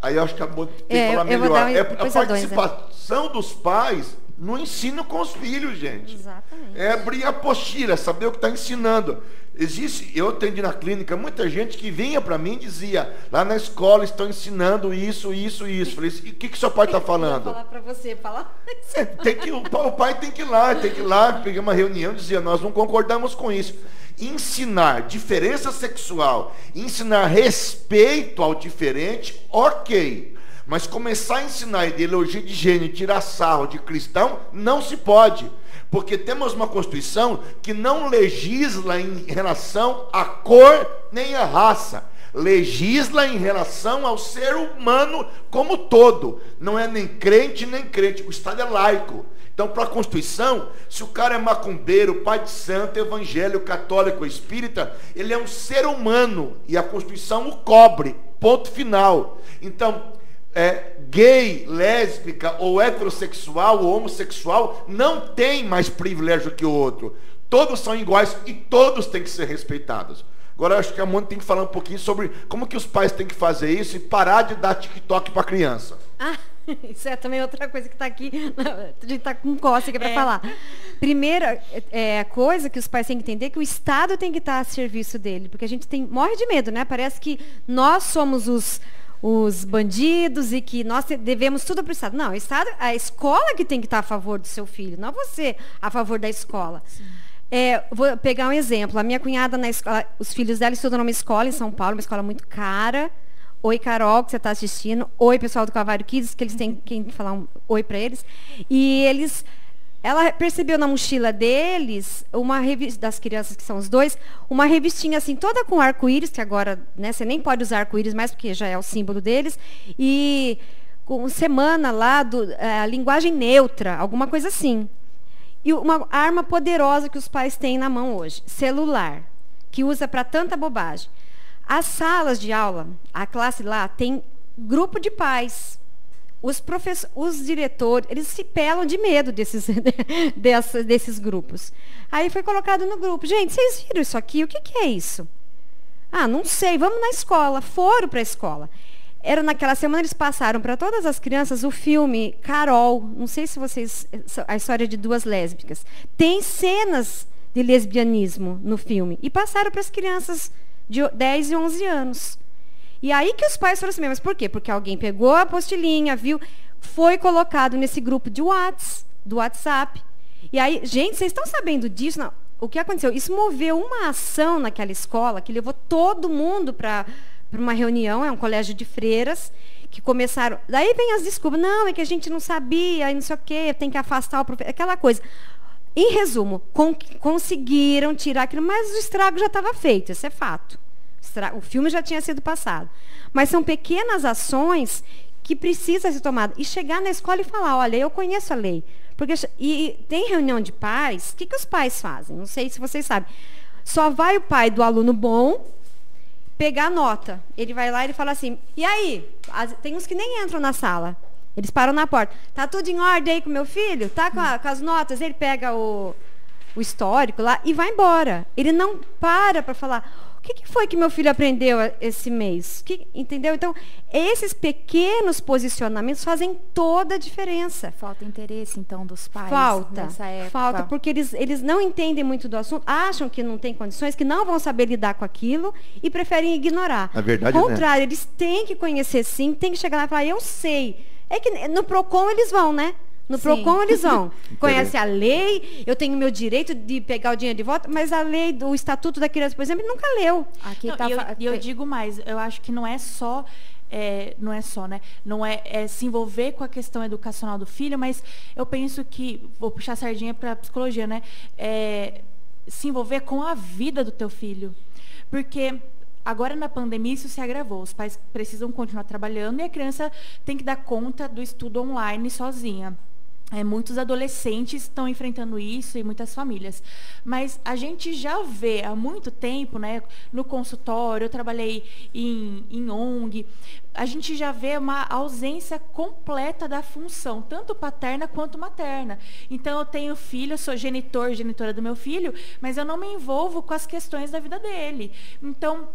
aí eu acho que a Mônica tem É, que falar melhor. dar é a um participação dos pais no ensino com os filhos, gente. Exatamente. É abrir a apostila, saber o que está ensinando. Existe, eu atendi na clínica muita gente que vinha para mim e dizia, lá na escola estão ensinando isso, isso, isso. Falei, e o que, que seu pai está falando? falar pra você, falar. É, tem que, o, o pai tem que ir lá, tem que ir lá, pegar uma reunião e dizer, nós não concordamos com isso. Ensinar diferença sexual, ensinar respeito ao diferente, ok. Mas começar a ensinar ideologia de gênero, tirar sarro de cristão, não se pode. Porque temos uma Constituição que não legisla em relação à cor nem à raça legisla em relação ao ser humano como todo. Não é nem crente nem crente. O Estado é laico. Então, para a Constituição, se o cara é macumbeiro, pai de santo, evangélico, católico, espírita, ele é um ser humano e a Constituição o cobre. Ponto final. Então, é, gay, lésbica ou heterossexual ou homossexual não tem mais privilégio que o outro. Todos são iguais e todos têm que ser respeitados. Agora eu acho que a Mônica tem que falar um pouquinho sobre como que os pais têm que fazer isso e parar de dar TikTok para criança. Ah, isso é também outra coisa que está aqui. A gente está com coça aqui para É. falar. Primeira é, coisa que os pais têm que entender é que o Estado tem que estar a serviço dele. Porque a gente tem, morre de medo, né? Parece que nós somos os, os bandidos e que nós devemos tudo para o Estado. Não, o Estado, a escola que tem que estar a favor do seu filho, não você a favor da escola. É, vou pegar um exemplo. A minha cunhada na escola, os filhos dela estudam numa escola em São Paulo, uma escola muito cara. Oi, Carol, que você está assistindo. Oi, pessoal do Cavalho Kids, que eles têm que falar um oi para eles. E eles, ela percebeu na mochila deles, uma revista, das crianças que são os dois, uma revistinha assim, toda com arco-íris, que agora, né, você nem pode usar arco-íris mais, porque já é o símbolo deles. E com semana lá, do, eh, linguagem neutra, alguma coisa assim. E uma arma poderosa que os pais têm na mão hoje, celular, que usa para tanta bobagem. As salas de aula, a classe lá tem grupo de pais os, os diretores, eles se pelam de medo desses, dessas, desses grupos. Aí foi colocado no grupo. Gente, vocês viram isso aqui? O que, que é isso? Ah, não sei, vamos na escola. Foram para a escola. Era naquela semana, eles passaram para todas as crianças o filme Carol. Não sei se vocês. A história de duas lésbicas. Tem cenas de lesbianismo no filme. E passaram para as crianças de 10 e 11 anos. E aí que os pais falaram assim, mas por quê? Porque alguém pegou a apostilinha, viu, foi colocado nesse grupo de WhatsApp, do WhatsApp. E aí, gente, vocês estão sabendo disso? Não. O que aconteceu? Isso moveu uma ação naquela escola que levou todo mundo para uma reunião, é um colégio de freiras, que começaram. Daí vem as desculpas, não, é que a gente não sabia, não sei o quê, tem que afastar o professor, aquela coisa. Em resumo, con conseguiram tirar aquilo, mas o estrago já estava feito, isso é fato o filme já tinha sido passado. Mas são pequenas ações que precisam ser tomadas. E chegar na escola e falar, olha, eu conheço a lei. Porque, e, tem reunião de pais, o que, que os pais fazem? Não sei se vocês sabem. Só vai o pai do aluno bom pegar nota. Ele vai lá e ele fala assim, e aí? Tem uns que nem entram na sala. Eles param na porta. Tá tudo em ordem aí com meu filho? Tá com, a, com as notas? Ele pega o, o histórico lá e vai embora. Ele não para para falar, que, que foi que meu filho aprendeu esse mês? Que, entendeu? Então, esses pequenos posicionamentos fazem toda a diferença. Falta interesse, então, dos pais falta, nessa época. Falta, porque eles, eles não entendem muito do assunto, acham que não tem condições, que não vão saber lidar com aquilo e preferem ignorar. A verdade Ao contrário, é. eles têm que conhecer sim, têm que chegar lá e falar, eu sei. É que no PROCON eles vão, né? No Sim. PROCON eles vão. Conhece a lei, eu tenho meu direito de pegar o dinheiro de volta, mas a lei do Estatuto da Criança, por exemplo, nunca leu. Aqui não, tá... E eu, eu digo mais, eu acho que não é só é, não é só, né? Não é, é, se envolver com a questão educacional do filho, mas eu penso que, vou puxar a sardinha para a psicologia, né? É, se envolver com a vida do teu filho. Porque agora na pandemia isso se agravou. Os pais precisam continuar trabalhando e a criança tem que dar conta do estudo online sozinha. É, muitos adolescentes estão enfrentando isso e muitas famílias. Mas a gente já vê há muito tempo, né, no consultório, eu trabalhei em, em ONG, a gente já vê uma ausência completa da função, tanto paterna quanto materna. Então, eu tenho filho, eu sou genitor, genitora do meu filho, mas eu não me envolvo com as questões da vida dele. Então,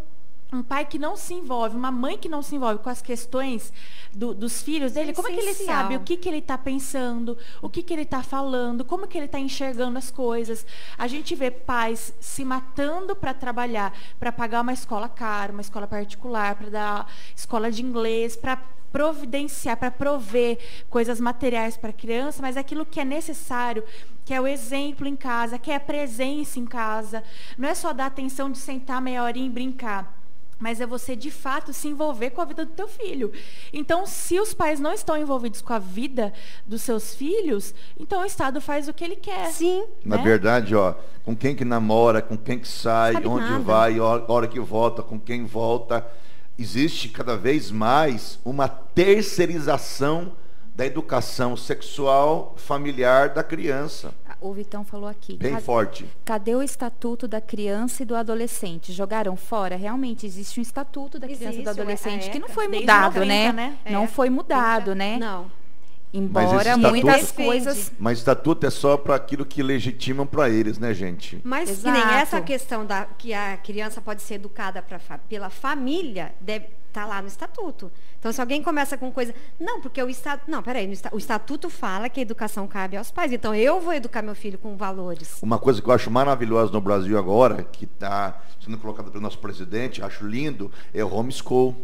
um pai que não se envolve, uma mãe que não se envolve com as questões do, dos filhos dele, como é que ele sabe o que, que ele está pensando, o que, que ele está falando, como que ele está enxergando as coisas. A gente vê pais se matando para trabalhar, para pagar uma escola cara, uma escola particular, para dar escola de inglês, para providenciar, para prover coisas materiais para a criança, mas aquilo que é necessário, que é o exemplo em casa, que é a presença em casa. Não é só dar atenção de sentar meia horinha e brincar mas é você de fato se envolver com a vida do teu filho. Então, se os pais não estão envolvidos com a vida dos seus filhos, então o Estado faz o que ele quer. Sim. Na né? verdade, ó, com quem que namora, com quem que sai, Sabe onde nada. vai, hora que volta, com quem volta, existe cada vez mais uma terceirização da educação sexual familiar da criança o Vitão falou aqui. Bem cadê, forte. Cadê o estatuto da criança e do adolescente? Jogaram fora? Realmente existe um estatuto da existe, criança e do adolescente que não foi mudado, 90, né? né? É. Não foi mudado, né? Não. Embora muitas coisas. Mas estatuto é só para aquilo que legitimam para eles, né, gente? Mas Exato. que nem essa questão da que a criança pode ser educada pra, pela família, deve estar tá lá no estatuto. Então, se alguém começa com coisa. Não, porque o Estatuto. Não, peraí, o Estatuto fala que a educação cabe aos pais. Então, eu vou educar meu filho com valores. Uma coisa que eu acho maravilhosa no Brasil agora, que está sendo colocada pelo nosso presidente, acho lindo, é o homeschool.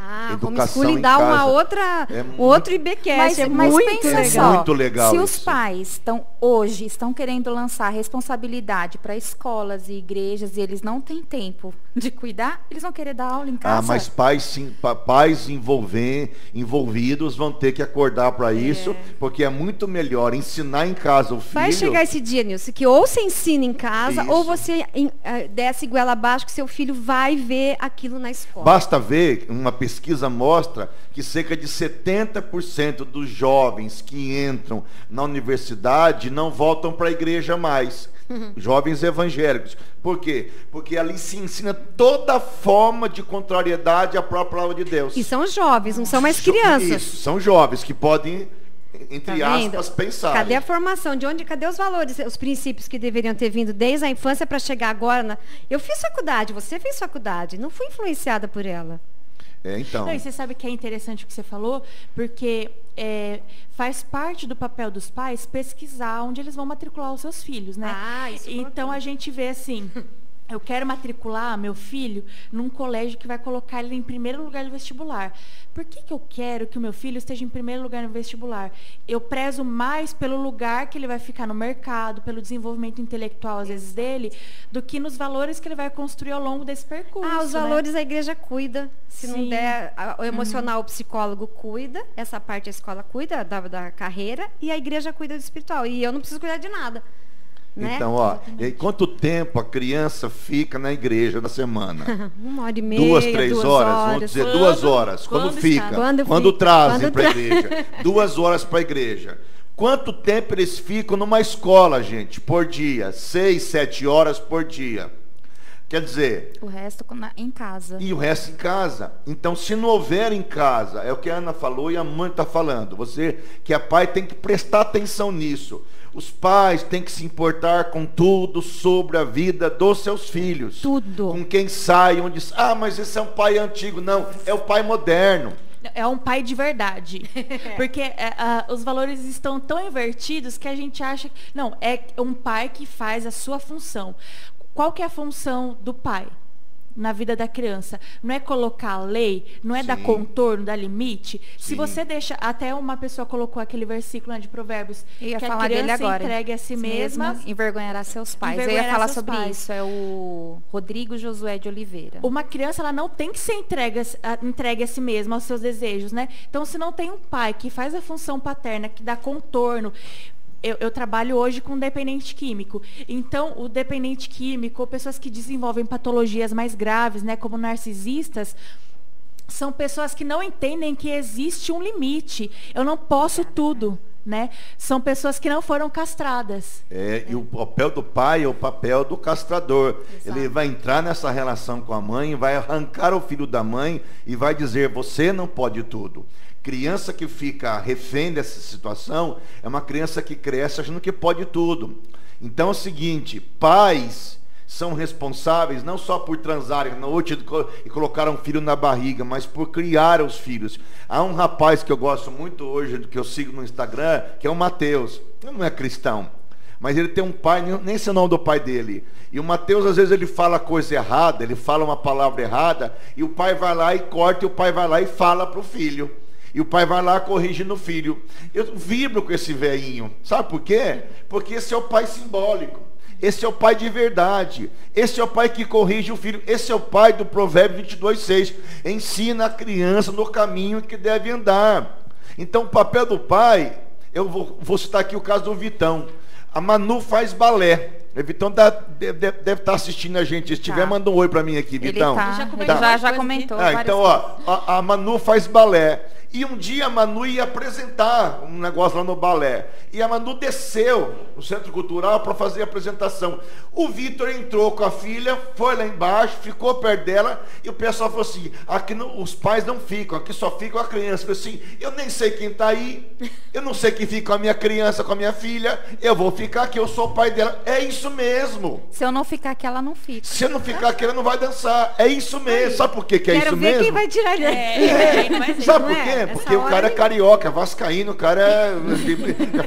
Ah, homeschooling dá uma outra, é outro IBQS, mas, é mas muito pensa legal. Só, muito legal se isso. os pais estão hoje estão querendo lançar responsabilidade para escolas e igrejas e eles não têm tempo de cuidar, eles vão querer dar aula em ah, casa. Ah, mas pais sim, pais envolver, envolvidos vão ter que acordar para é. isso, porque é muito melhor ensinar em casa o filho. Vai chegar esse dia, Nilson, que ou você ensina em casa isso. ou você uh, desce goela abaixo que seu filho vai ver aquilo na escola. Basta ver uma pesquisa mostra que cerca de 70% dos jovens que entram na universidade não voltam para a igreja mais. jovens evangélicos. Por quê? Porque ali se ensina toda forma de contrariedade à própria palavra de Deus. E são jovens, não são mais crianças. Isso, são jovens que podem, entre Tá aspas, pensar. Cadê a formação? De onde? Cadê os valores, os princípios que deveriam ter vindo desde a infância para chegar agora? na- Eu fiz faculdade, você fez faculdade, não fui influenciada por ela. É, então. Não, e você sabe que é interessante o que você falou, porque é, faz parte do papel dos pais pesquisar onde eles vão matricular os seus filhos, né? Ah, isso Então a gente vê assim. Eu quero matricular meu filho num colégio que vai colocar ele em primeiro lugar no vestibular. Por que, que eu quero que o meu filho esteja em primeiro lugar no vestibular? Eu prezo mais pelo lugar que ele vai ficar no mercado, pelo desenvolvimento intelectual, às vezes, dele, do que nos valores que ele vai construir ao longo desse percurso. Ah, os né? valores a igreja cuida. Se não Sim. der, a- o emocional, o psicólogo cuida, essa parte a escola cuida da, da carreira e a igreja cuida do espiritual. E eu não preciso cuidar de nada. Né? Então, ó, quanto tempo a criança fica na igreja na semana? Uma hora e meia, Duas, três duas horas, vamos dizer Quando- duas horas. Quando, quando fica? está. Quando Quando, fica. trazem para a tra- igreja. Duas horas para a igreja. Quanto tempo eles ficam numa escola, gente, por dia? Seis, sete horas por dia. Quer dizer, O resto em casa. e o resto em casa. Então, se não houver em casa, é o que a Ana falou e a mãe está falando. Você, que é pai, tem que prestar atenção nisso. Os pais têm que se importar com tudo sobre a vida dos seus filhos. Tudo. Com quem sai, onde. Ah, mas esse é um pai antigo. Não, é o pai moderno. É um pai de verdade. Porque ah, os valores estão tão invertidos que a gente acha. que Não, é um pai que faz a sua função. Qual que é a função do pai? Na vida da criança. Não é colocar a lei, não é dar Sim. contorno, dar limite. Se Sim. você deixa. Até uma pessoa colocou aquele versículo né, de Provérbios. Eu ia que falar a criança dele agora. entregue a si mesma. envergonhará seus pais. Eu ia Envergonhará falar sobre pais. isso. É o Rodrigo Josué de Oliveira. Uma criança ela não tem que ser entregue, a- entregue a si mesma, aos seus desejos, né? Então, se não tem um pai que faz a função paterna, que dá contorno. Eu, eu trabalho hoje com dependente químico. Então, o dependente químico, pessoas que desenvolvem patologias mais graves, né, como narcisistas, são pessoas que não entendem que existe um limite. Eu não posso tudo, né? São pessoas que não foram castradas. É, e o papel do pai é o papel do castrador. Ele vai entrar nessa relação com a mãe, vai arrancar o filho da mãe e vai dizer: você não pode tudo. Criança que fica refém dessa situação é uma criança que cresce achando que pode tudo. Então é o seguinte: pais são responsáveis não só por transarem na noite e co- colocar um filho na barriga, mas por criar os filhos. Há um rapaz que eu gosto muito hoje, que eu sigo no Instagram, que é o Mateus. Ele não é cristão, mas ele tem um pai, nem- nem sei o nome do pai dele. E o Mateus, às vezes, ele fala coisa errada, ele fala uma palavra errada, e o pai vai lá e corta, e o pai vai lá e fala para o filho. E o pai vai lá corrige no filho. Eu vibro com esse velhinho. Sabe por quê? Porque esse é o pai simbólico. Esse é o pai de verdade. Esse é o pai que corrige o filho. Esse é o pai do Provérbio 22, 6. Ensina a criança no caminho que deve andar. Então, o papel do pai, eu vou, vou citar aqui o caso do Vitão. A Manu faz balé. O Vitão tá- deve, deve- deve estar assistindo a gente. Se estiver, Tá. manda um oi para mim aqui, Ele Vitão. tá, Já ele comentou já, várias já coisas comentou. Ah, então, ó, a, a Manu faz balé. E um dia a Manu ia apresentar um negócio lá no balé. E a Manu desceu no Centro Cultural para fazer a apresentação. O Vitor entrou com a filha, foi lá embaixo, ficou perto dela, e o pessoal falou assim: aqui não- os pais não ficam, aqui só fica a criança. Eu falei assim, eu nem sei quem está aí, eu não sei quem fica com a minha criança, com a minha filha, eu vou ficar aqui, eu sou o pai dela. É isso mesmo. Se eu não ficar aqui, ela não fica. Se eu não ficar aqui, ela não vai dançar. É isso mesmo. Sabe por que, que é Quero isso ver mesmo? quem vai tirar ele. É, ser. Sabe por é? Essa Porque o hora cara é carioca, vascaíno, o cara é,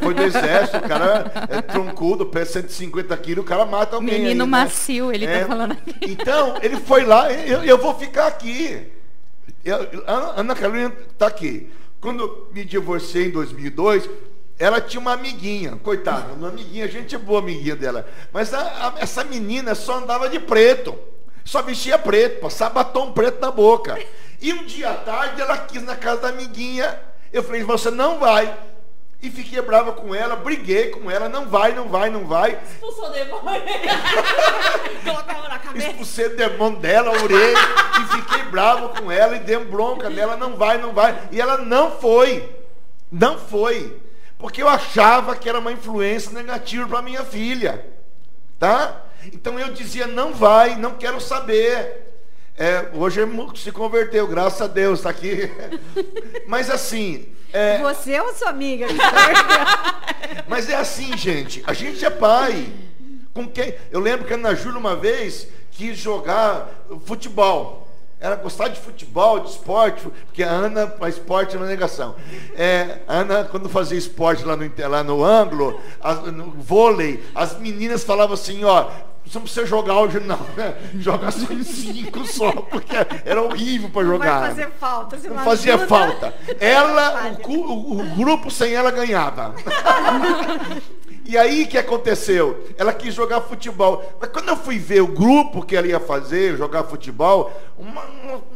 foi do exército, o cara é troncudo, pesa 150 quilos, o cara mata alguém. Menino aí, né? macio, ele É. tá falando aqui. Então, ele foi lá, eu, eu vou ficar aqui. Eu- Ana Carolina está aqui. Quando me divorciei em 2002, ela tinha uma amiguinha, coitada, uma amiguinha, gente boa amiguinha dela. Mas a- a- essa menina só andava de preto, só vestia preto, passava batom preto na boca. E um dia à tarde ela quis na casa da amiguinha, eu falei, você não vai. E fiquei brava com ela, briguei com ela, não vai, não vai, não vai. Expulsou o demônio. Colocava na cabeça. expulsei o demônio dela, orei e fiquei bravo com ela e dei um bronca nela, não vai, não vai. E ela não foi. Não foi. Porque eu achava que era uma influência negativa para minha filha. tá? Então eu dizia, não vai, não quero saber. É, hoje se converteu, graças a Deus, está aqui. Mas assim. É, Você ou sua amiga? mas é assim, gente. A gente é pai. Com quem? Eu lembro que a Ana Júlia uma vez quis jogar futebol. Ela gostava de futebol, de esporte, porque a Ana, para esporte, era negação. É, a Ana, quando fazia esporte lá no, lá no ângulo, as, no vôlei, as meninas falavam assim, ó, você não precisa jogar hoje, não. Né? Joga em cinco só, porque era horrível para Não jogar. vai fazer falta. Não não fazia ajuda. falta. Ela, o, o- o grupo sem ela ganhava. E aí o que aconteceu? Ela quis jogar futebol. Mas quando eu fui ver o grupo que ela ia fazer, jogar futebol, uma-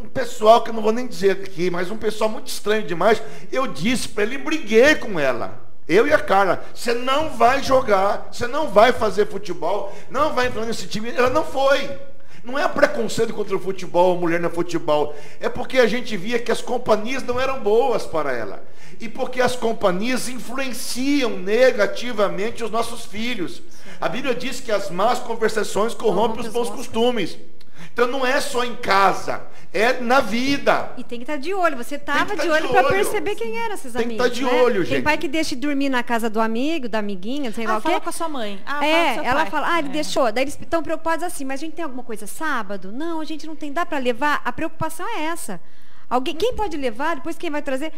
um pessoal que eu não vou nem dizer aqui, mas um pessoal muito estranho demais, eu disse para ele, briguei com ela. Eu e a Carla, você não vai jogar, você não vai fazer futebol, não vai entrar nesse time. Ela não foi. Não é preconceito contra o futebol, mulher no futebol. É porque a gente via que as companhias não eram boas para ela. E porque as companhias influenciam negativamente os nossos filhos. A Bíblia diz que as más conversações corrompem os bons costumes. Então não é só em casa, é na vida. E tem que estar de olho. Você que tava tá de de olho para olho. perceber quem eram esses Tem que amigos. tá de né? olho, Tem gente. pai que deixa de dormir na casa do amigo, da amiguinha, sei lá Ah, o fala quê. com a sua mãe. Ah, fala com É, seu ela pai. fala, ah, ele É. deixou. Daí eles estão preocupados assim, mas a gente tem alguma coisa sábado? Não, a gente não tem, dá para levar? A preocupação é essa. Alguém, quem pode levar, depois quem vai trazer?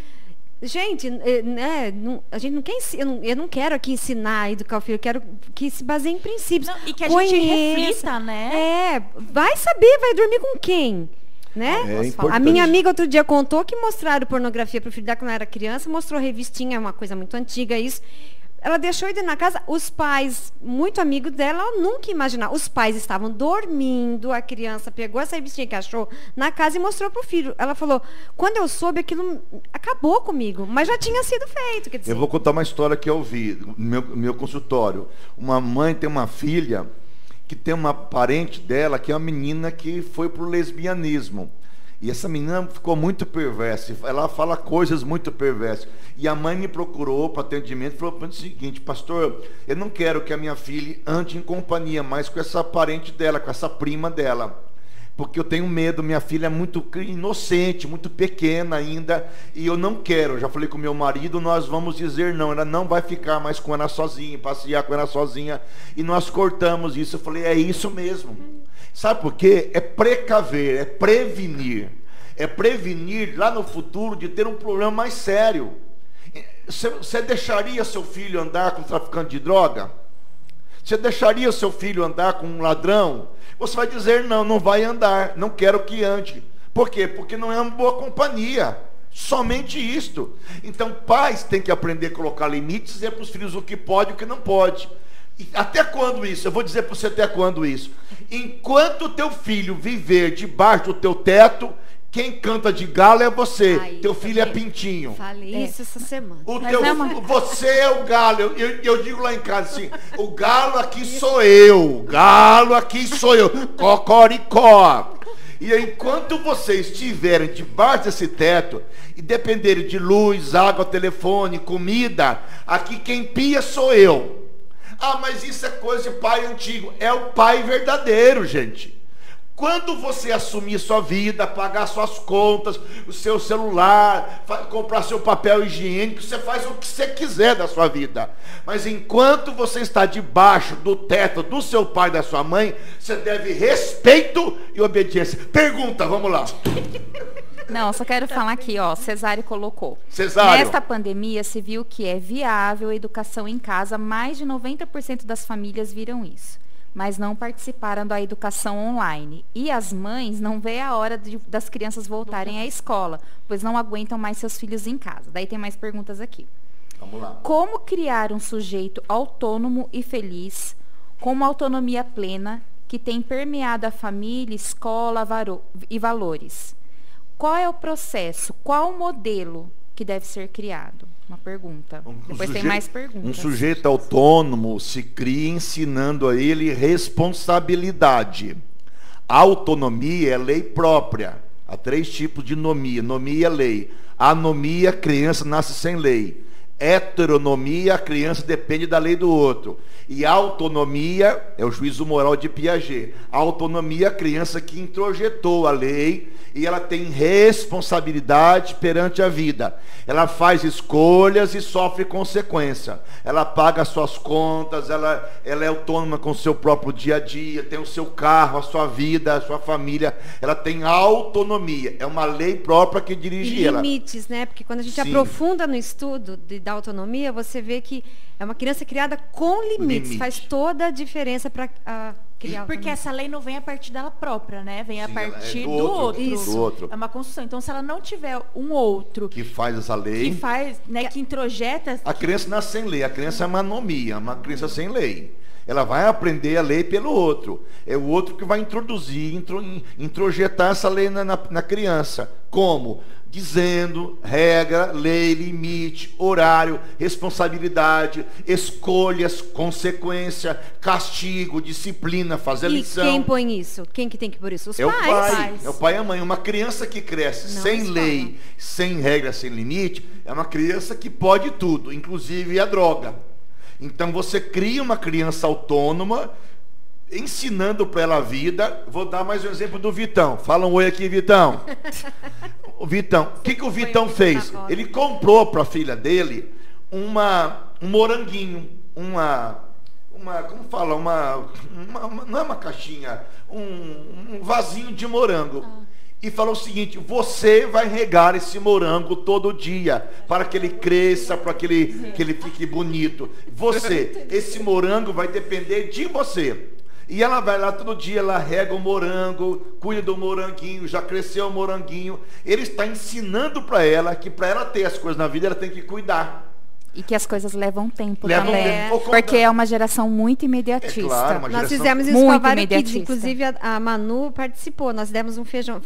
Gente, eh, né, não- a gente não quer, eu não, eu não quero aqui ensinar, educar o filho, eu quero que se baseie em princípios. Não, e que a gente Conheça. reflita, né? É, vai saber, vai dormir com quem? Né? É A minha amiga outro dia contou que mostraram pornografia pro filho dela quando ela era criança, mostrou revistinha, uma coisa muito antiga, isso. Ela deixou ele na casa, os pais, muito amigos dela, ela nunca imaginar. Os pais estavam dormindo, a criança pegou essa revistinha que achou na casa e mostrou pro filho. Ela falou, quando eu soube, aquilo acabou comigo, mas já tinha sido feito. Quer dizer, Eu vou contar uma história que eu vi no meu, meu consultório. Uma mãe tem uma filha que tem uma parente dela que é uma menina que foi pro lesbianismo. E essa menina ficou muito perversa. Ela fala coisas muito perversas. E a mãe me procurou para atendimento e falou para o seguinte, pastor, eu não quero que a minha filha ande em companhia mais com essa parente dela, com essa prima dela porque eu tenho medo, minha filha é muito inocente, muito pequena ainda, e eu não quero. Já falei com meu marido, nós vamos dizer não, ela não vai ficar mais com ela sozinha, passear com ela sozinha, e nós cortamos isso. Eu falei, é isso mesmo. Sabe por quê? É precaver, é prevenir. É prevenir lá no futuro de ter um problema mais sério. Você, deixaria seu filho andar com um traficante de droga? Você deixaria seu filho andar com um ladrão? Você vai dizer, não, não vai andar, não quero que ande. Por quê? Porque não é uma boa companhia. Somente isto. Então, pais têm que aprender a colocar limites e dizer para os filhos o que pode e o que não pode. Até quando isso? Eu vou dizer para você até quando isso. Enquanto o teu filho viver debaixo do teu teto, quem canta de galo é você. Ai, teu filho é pintinho. Falei É. isso essa semana. O Mas teu, é uma- Você é o galo. Eu, eu, eu digo lá em casa assim: o galo aqui sou eu. Galo aqui sou eu. Cocoricó. E enquanto vocês estiverem debaixo desse teto e dependerem de luz, água, telefone, comida, aqui quem pia sou eu. Ah, mas isso é coisa de pai antigo. É o pai verdadeiro, gente. Quando você assumir sua vida, pagar suas contas, o seu celular, comprar seu papel higiênico, você faz o que você quiser da sua vida. Mas enquanto você está debaixo do teto do seu pai e da sua mãe, você deve respeito e obediência. Pergunta, vamos lá. Não, só quero falar aqui, ó, Cesário colocou. Cesário. Nesta pandemia se viu que é viável a educação em casa, mais de 90% das famílias viram isso, mas não participaram da educação online. E as mães não veem a hora de- das crianças voltarem à escola, pois não aguentam mais seus filhos em casa. Daí tem mais perguntas aqui. Vamos lá. Como criar um sujeito autônomo e feliz, com uma autonomia plena, que tem permeado a família, escola varo- e valores? Qual é o processo? Qual o modelo que deve ser criado? Uma pergunta. Um Depois tem sujeito- mais Um perguntas. sujeito autônomo se cria ensinando a ele responsabilidade. A autonomia é lei própria. Há três tipos de nomia. Nomia é lei. Anomia, criança nasce sem lei. Heteronomia, a criança depende da lei do outro. E autonomia é o juízo moral de Piaget. autonomia, a criança que introjetou a lei e ela tem responsabilidade perante a vida. Ela faz escolhas e sofre consequência. Ela paga suas contas, ela, ela é autônoma com o seu próprio dia a dia, tem o seu carro, a sua vida, a sua família. Ela tem autonomia. É uma lei própria que dirige e ela. limites, né? Porque quando a gente Sim. aprofunda no estudo de, da autonomia, você vê que é uma criança criada com limites. Limite. Faz toda a diferença para criar. Porque essa lei não vem a partir dela própria, né? Vem Sim, a é partir é do, do, outro. Isso. do, outro. É uma construção. Então, se ela não tiver um outro que faz essa lei, que faz, né, que, que introjeta. A criança nasce sem lei. A criança é uma anomia, uma criança sem lei. Ela vai aprender a lei pelo outro. É o outro que vai introduzir, intro, introjetar essa lei na, na, na criança. Como? dizendo regra, lei, limite, horário, responsabilidade, escolhas, consequência, castigo, disciplina, fazer e lição. quem põe isso? Quem que tem que pôr isso? Os é pais. O pai, é o pai e a mãe. Uma criança que cresce Não sem lei, sem regra, sem limite, é uma criança que pode tudo, inclusive a droga. Então você cria uma criança autônoma, ensinando para ela a vida. Vou dar mais um exemplo do Vitão. Fala um oi aqui, Vitão. o Vitão, o que, que o Vitão fez? Ele comprou para a filha dele uma, um moranguinho, uma, uma como fala, uma, uma, uma não é uma caixinha, um, um vasinho de morango. Ah. E falou o seguinte: você vai regar esse morango todo dia, para que ele cresça, para que ele, que ele fique bonito. Você, esse morango vai depender de você. E ela vai lá todo dia, ela rega o morango, cuida do moranguinho, já cresceu o moranguinho. Ele está ensinando para ela que para ela ter as coisas na vida, ela tem que cuidar. E que as coisas levam tempo levam também. Tempo. Porque é uma geração muito imediatista. É claro, Nós fizemos isso com a Kids, inclusive a, a Manu participou. Nós demos um feijão,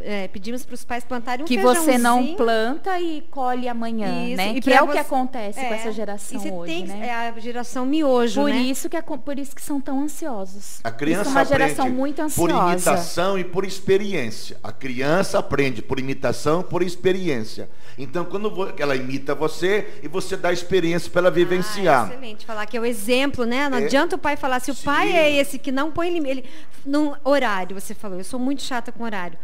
é, pedimos para os pais plantarem um que você não planta e colhe amanhã, isso, né? que é o que acontece é, com essa geração hoje, tem, né? É a geração miojo, por né? Isso que é, por isso que são tão ansiosos. A criança isso é uma geração muito ansiosa. Por imitação e por experiência. A criança aprende por imitação, por experiência. Então, quando ela imita você e você dá experiência para ela vivenciar. Ah, excelente, falar que é o exemplo, né? Não é. adianta o pai falar se o Sim. pai é esse que não põe limite, ele no horário, você falou. Eu sou muito chata com horário.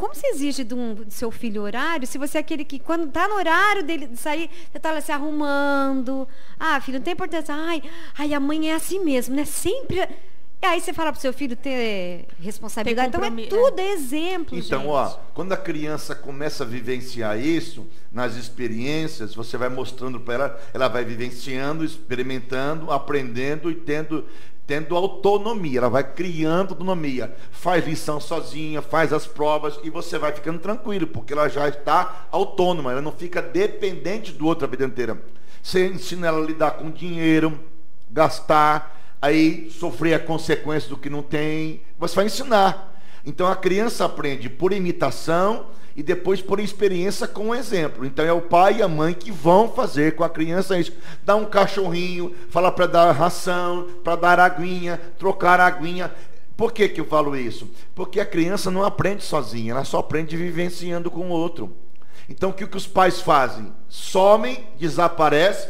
Como se exige de um, do seu filho horário, se você é aquele que, quando está no horário dele de sair, você está lá se arrumando. Ah, filho, não tem importância. Ai, ai, a mãe é assim mesmo, né? Sempre. E aí você fala para o seu filho ter responsabilidade. Então é tudo é. exemplo, Então, gente. ó, quando a criança começa a vivenciar isso, nas experiências, você vai mostrando para ela, ela vai vivenciando, experimentando, aprendendo e tendo tendo autonomia, ela vai criando autonomia, faz lição sozinha, faz as provas e você vai ficando tranquilo, porque ela já está autônoma, ela não fica dependente do outro a vida inteira. Você ensina ela a lidar com dinheiro, gastar, aí sofrer a consequência do que não tem, você vai ensinar. Então a criança aprende por imitação e depois por experiência com o exemplo. Então é o pai e a mãe que vão fazer com a criança isso. Dar um cachorrinho, falar para dar ração, para dar aguinha, trocar aguinha. Por que, que eu falo isso? Porque a criança não aprende sozinha, ela só aprende vivenciando com o outro. Então o que, que os pais fazem? Somem, desaparecem,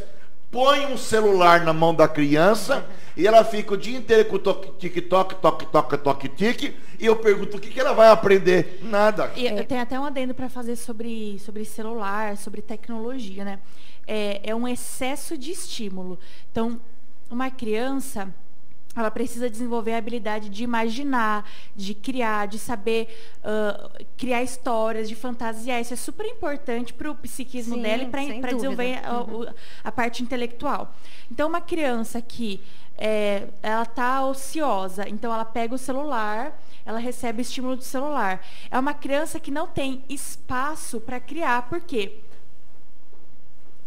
põem um celular na mão da criança e ela fica o dia inteiro com tic-toc, toque, toque, toque, tique. E eu pergunto, o que, que ela vai aprender? Nada. E eu tenho até um adendo para fazer sobre, sobre celular, sobre tecnologia, né? É, é um excesso de estímulo. Então, uma criança ela precisa desenvolver a habilidade de imaginar, de criar, de saber uh, criar histórias, de fantasiar. Isso é super importante para o psiquismo Sim, dela e para desenvolver uhum. a, a, parte intelectual. Então, uma criança que é, ela está ociosa, então ela pega o celular, ela recebe estímulo do celular. É uma criança que não tem espaço para criar, por quê?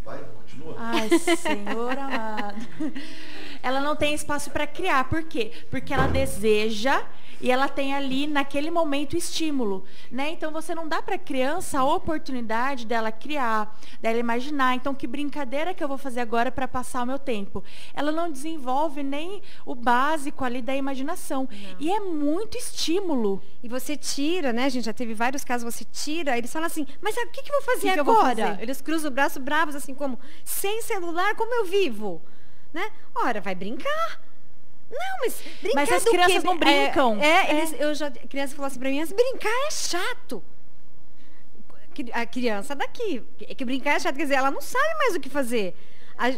Vai, continua. Ai, Senhor amado. ela não tem espaço para criar. Por quê? Porque ela deseja e ela tem ali naquele momento estímulo, né? Então você não dá para a criança a oportunidade dela criar, dela imaginar, então que brincadeira que eu vou fazer agora para passar o meu tempo. Ela não desenvolve nem o básico ali da imaginação. Não. E é muito estímulo. E você tira, né, gente, já teve vários casos, você tira, eles falam assim: "Mas o que que eu vou fazer agora?" Vou fazer? Eles cruzam o braço bravos assim como: "Sem celular, como eu vivo?" Né? Ora, vai brincar. Não, mas brincar Mas as crianças quê? não brincam. É, é, Eles, eu já, a criança falou assim pra mim, brincar é chato. A criança daqui, que brincar é chato, quer dizer, ela não sabe mais o que fazer. A,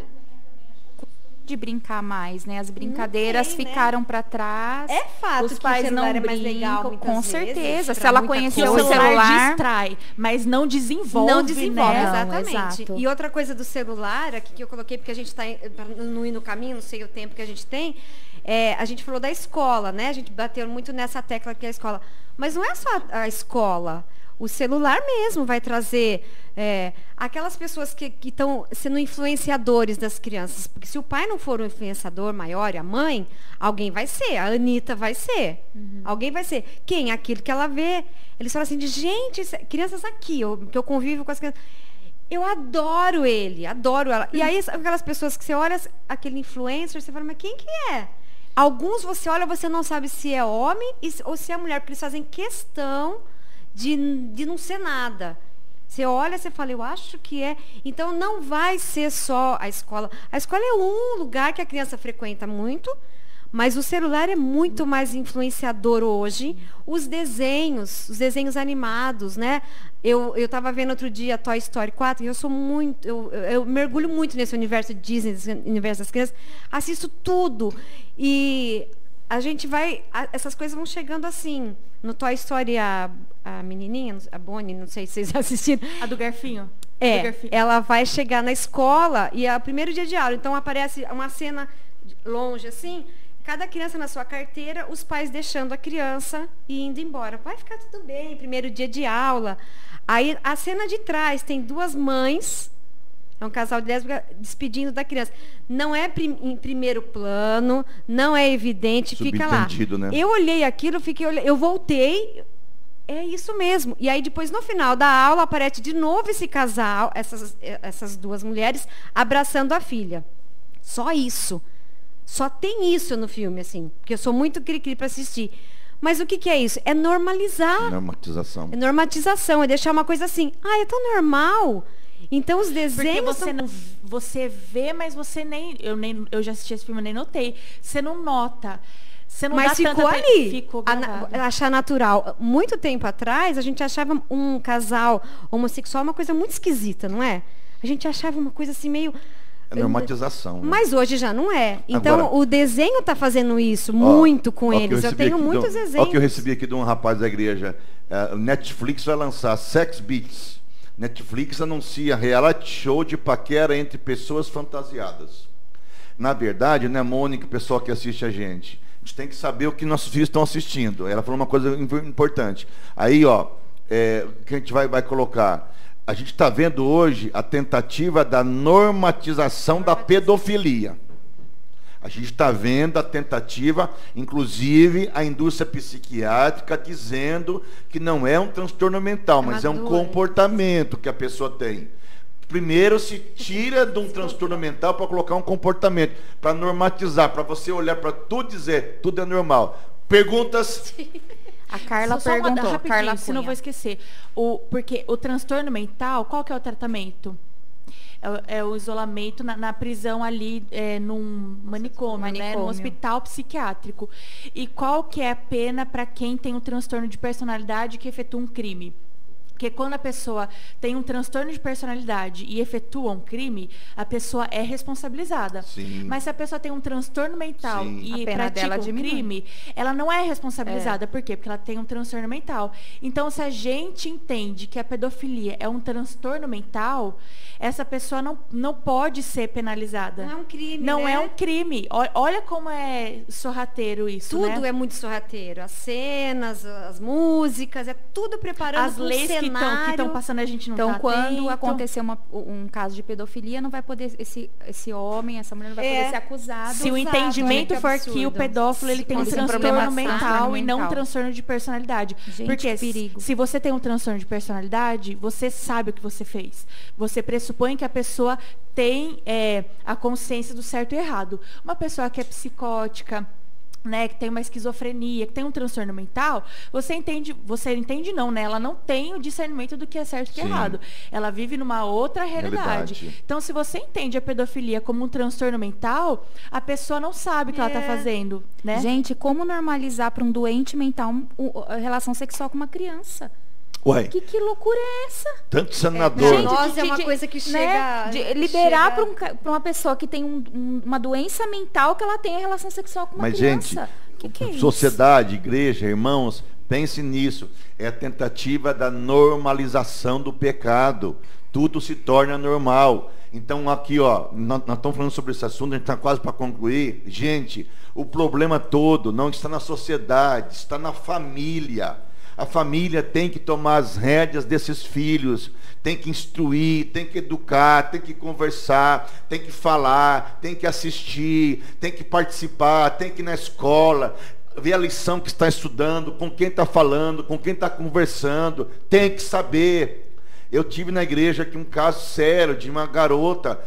de brincar mais, né? As brincadeiras tem, né? ficaram né? para trás. É fato os pais não é brincam, legal, com certeza. Se ela conheceu o celular, celular, distrai, mas não desenvolve, não desenvolve, né? exatamente. Não, e outra coisa do celular, aqui que eu coloquei porque a gente está no, no caminho, não sei o tempo que a gente tem, é, a gente falou da escola, né? A gente bateu muito nessa tecla que é a escola. Mas não é só a escola. O celular mesmo vai trazer é, aquelas pessoas que estão sendo influenciadores das crianças. Porque se o pai não for um influenciador maior e a mãe, alguém vai ser. A Anitta vai ser. Uhum. Alguém vai ser. Quem? Aquilo que ela vê. Eles falam assim de gente, crianças aqui, eu, que eu convivo com as crianças. Eu adoro ele, adoro ela. E aí, aquelas pessoas que você olha, aquele influencer, você fala, mas quem que é? Alguns você olha, você não sabe se é homem ou se é mulher, porque eles fazem questão de, de não ser nada. Você olha, você fala, eu acho que é. Então não vai ser só a escola. A escola é um lugar que a criança frequenta muito, mas o celular é muito mais influenciador hoje. Os desenhos, os desenhos animados, né? Eu estava vendo outro dia Toy Story 4 e eu sou muito, eu, eu mergulho muito nesse universo Disney, nesse universo das crianças. Assisto tudo. E a gente vai, a, essas coisas vão chegando assim. No Toy Story, a, a menininha, a Bonnie, não sei se vocês assistiram. A do Garfinho. É, do Garfinho. ela vai chegar na escola e é o primeiro dia de aula. Então aparece uma cena longe assim, Cada criança na sua carteira, os pais deixando a criança e indo embora. Vai ficar tudo bem, primeiro dia de aula. Aí a cena de trás tem duas mães, é um casal de lésbica despedindo da criança. Não é prim, em primeiro plano, não é evidente, fica lá. Né? Eu olhei aquilo, fiquei, eu voltei, é isso mesmo. E aí depois no final da aula aparece de novo esse casal, essas, essas duas mulheres abraçando a filha. Só isso. Só tem isso no filme, assim. Porque eu sou muito cri-cri para assistir. Mas o que, que, é isso? É normalizar. Normatização. É normatização, é deixar uma coisa assim. Ah, é tão normal. Então os desenhos. Porque você, não, você vê, mas você nem eu, nem. eu já assisti esse filme, nem notei. Você não nota. Você não mas dá ficou tanta... ali. Ficou a, achar natural. Muito tempo atrás, a gente achava um casal homossexual uma coisa muito esquisita, não é? A gente achava uma coisa assim meio. É normatização. Né? Mas hoje já não é. Então Agora, o desenho está fazendo isso ó, muito com eles. Eu, eu tenho muitos do, exemplos. Olha o que eu recebi aqui de um rapaz da igreja. Uh, Netflix vai lançar Sex Beats. Netflix anuncia reality show de paquera entre pessoas fantasiadas. Na verdade, né, Mônica, o pessoal que assiste a gente, a gente tem que saber o que nossos filhos estão assistindo. Ela falou uma coisa importante. Aí, ó, é, que a gente vai, vai colocar a gente está vendo hoje a tentativa da normatização da pedofilia. A gente está vendo a tentativa, inclusive a indústria psiquiátrica dizendo que não é um transtorno mental, mas é um comportamento que a pessoa tem. Primeiro se tira de um transtorno mental para colocar um comportamento, para normatizar, para você olhar para tudo e dizer, tudo é normal. Perguntas? A Carla só, perguntou, só uma, Carla se não vou esquecer. O, porque o transtorno mental, qual que é o tratamento? É, é o isolamento na, na prisão ali, é, num manicômio, manicômio, né? No hospital psiquiátrico. E qual que é a pena para quem tem um transtorno de personalidade que efetua um crime? Porque quando a pessoa tem um transtorno de personalidade e efetua um crime, a pessoa é responsabilizada. Sim. Mas se a pessoa tem um transtorno mental Sim. e pratica um diminui. crime, ela não é responsabilizada. É. Por quê? Porque ela tem um transtorno mental. Então, se a gente entende que a pedofilia é um transtorno mental, essa pessoa não, não pode ser penalizada. Não é um crime. Não né? é um crime. Olha como é sorrateiro isso. Tudo né? é muito sorrateiro. As cenas, as músicas, é tudo preparando as leis que cenário. estão passando a gente não Então, tá quando atento. acontecer uma- um caso de pedofilia, não vai poder esse, esse homem, essa mulher não vai É. poder ser acusado. Se o entendimento gente, for absurdo. que o pedófilo ele Se tem um transtorno mental e não um transtorno de personalidade. Gente, Porque que se- perigo. se você tem um transtorno de personalidade, você sabe o que você fez. Você pressupõe que a pessoa tem é, a consciência do certo e errado. Uma pessoa que é psicótica, né, que tem uma esquizofrenia, que tem um transtorno mental, você entende, você entende não, né? Ela não tem o discernimento do que é certo e o que é errado. Ela vive numa outra realidade. Realidade. Então, se você entende a pedofilia como um transtorno mental, a pessoa não sabe o que ela está É. fazendo, né? Gente, como normalizar para um doente mental a relação sexual com uma criança? Ué, Que, que loucura é essa? tanto senador. Gente, Nós é uma coisa que chega- de que liberar chega- para um uma pessoa que tem um- um- uma doença mental que ela tenha relação sexual com uma Mas, criança. gente, que que é isso? sociedade, igreja, irmãos, pense nisso. É a tentativa da normalização do pecado. Tudo se torna normal. Então, aqui, ó, nós, nós estamos falando sobre esse assunto, a gente está quase para concluir. Gente, o problema todo não está na sociedade, está na família. A família tem que tomar as rédeas desses filhos, tem que instruir, tem que educar, tem que conversar, tem que falar, tem que assistir, tem que participar, tem que ir na escola, ver a lição que está estudando, com quem está falando, com quem está conversando, tem que saber. Eu tive na igreja aqui um caso sério de uma garota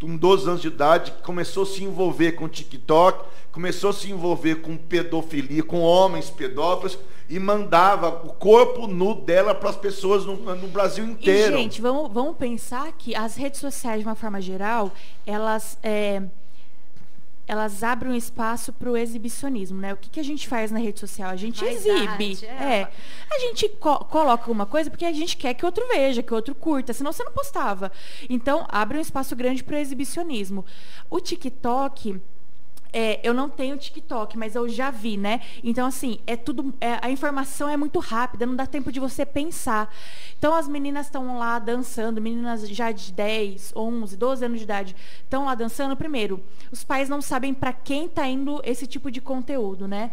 com 12 anos de idade, que começou a se envolver com TikTok, começou a se envolver com pedofilia, com homens pedófilos, e mandava o corpo nu dela para as pessoas no, no Brasil E, inteiro. gente, vamos, vamos pensar que as redes sociais, de uma forma geral, elas, é, elas abrem um espaço para o exibicionismo, né? O que, que a gente faz na rede social? A gente Vaidade, exibe. é. É. A gente co- coloca alguma coisa porque a gente quer que outro veja, que outro curta, senão você não postava. Então, abre um espaço grande para o exibicionismo. O TikTok. É, eu não tenho TikTok, mas eu já vi, né? Então, assim, é tudo. é, a informação é muito rápida, não dá tempo de você pensar. Então, as meninas estão lá dançando, meninas já de 10, 11, 12 anos de idade, estão lá dançando. Primeiro, os pais não sabem para quem está indo esse tipo de conteúdo, né?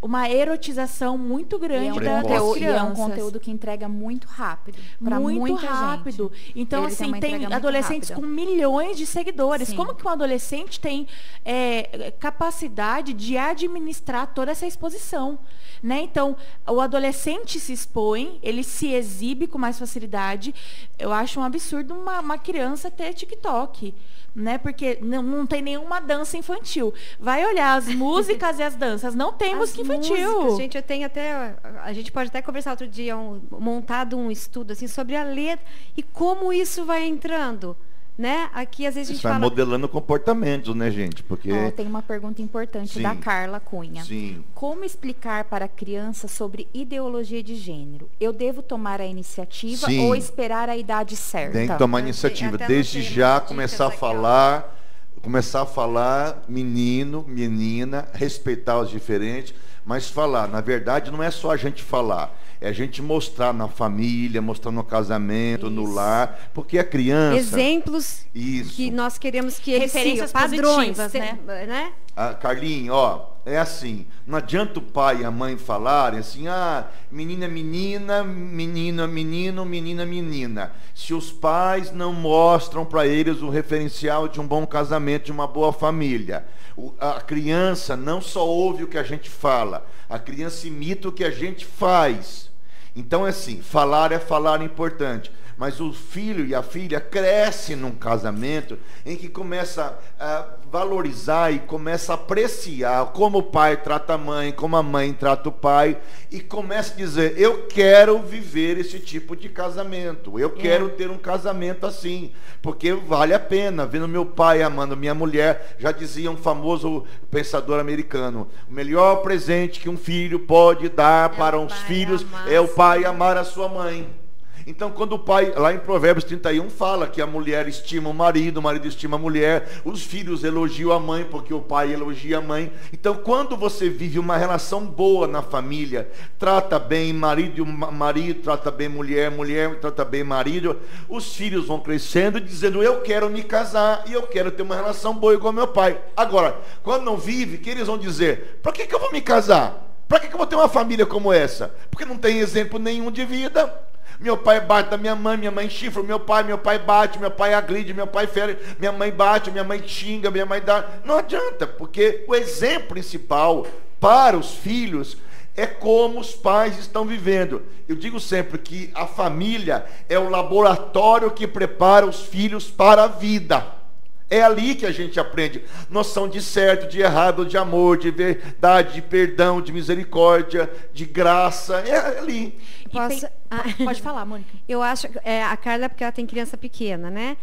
Uma erotização muito E é, grande um da- das conteúdo, e é um conteúdo que entrega muito rápido. Muito rápido. Gente. Então, assim, tem, adolescentes rápida. com milhões de seguidores. Sim. Como que um adolescente tem é, capacidade de administrar toda essa exposição? Né? Então, o adolescente se expõe, ele se exibe com mais facilidade. Eu acho um absurdo uma, uma criança ter TikTok. Né? Porque não, não tem nenhuma dança infantil. Vai olhar as músicas e as danças. Não tem As música infantil. músicas, gente, eu tenho até. A gente pode até conversar outro dia, um, montado um estudo assim sobre a letra e como isso vai entrando. Né? Aqui às vezes a Isso gente vai fala. modelando comportamentos, né, gente? Porque. Ó, tem uma pergunta importante Sim. da Carla Cunha. Sim. Como explicar para a criança sobre ideologia de gênero? Eu devo tomar a iniciativa Sim. ou esperar a idade certa? Tem que tomar Eu iniciativa. Desde já começar a falar, começar a falar menino, menina, respeitar os diferentes, mas falar. Na verdade, não é só a gente falar. É a gente mostrar na família, mostrar no casamento, no Isso. lar, porque a criança. Exemplos Isso. que nós queremos que eles Referências sigam, padrões, né? né? Ah, Carlinhos, ó, é assim, não adianta o pai e a mãe falarem assim, ah, menina, é menina, menino, é menina, é menina. Se os pais não mostram para eles o referencial de um bom casamento, de uma boa família. A criança não só ouve o que a gente fala, a criança imita o que a gente faz. Então é assim, falar é falar importante. Mas o filho e a filha crescem num casamento em que começa a valorizar e começa a apreciar como o pai trata a mãe, como a mãe trata o pai, e começa a dizer: Eu quero viver esse tipo de casamento, eu quero ter um casamento assim, porque vale a pena. Vendo meu pai amando minha mulher, já dizia um famoso pensador americano: o melhor presente que um filho pode dar É para os filhos amar é o pai amar a sua mãe. Então, quando o pai, lá em Provérbios 31, fala que a mulher estima o marido, o marido estima a mulher, os filhos elogiam a mãe, porque o pai elogia a mãe. Então, quando você vive uma relação boa na família, trata bem marido, ma- marido trata bem mulher, mulher trata bem marido, os filhos vão crescendo dizendo: Eu quero me casar e eu quero ter uma relação boa igual meu pai. Agora, quando não vive, que eles vão dizer: Para que, que eu vou me casar? Para que, que eu vou ter uma família como essa? Porque não tem exemplo nenhum de vida. Meu pai bate da minha mãe, minha mãe chifra, meu pai, meu pai bate, meu pai agride, meu pai fere, minha mãe bate, minha mãe xinga, minha mãe dá. Não adianta, porque o exemplo principal para os filhos é como os pais estão vivendo. Eu digo sempre que a família é o laboratório que prepara os filhos para a vida. É ali que a gente aprende noção de certo, de errado, de amor, de verdade, de perdão, de misericórdia, de graça. É ali. Posso... tem- Ah, Pode falar, Mônica. Eu acho, é, a Carla, porque ela tem criança pequena, né?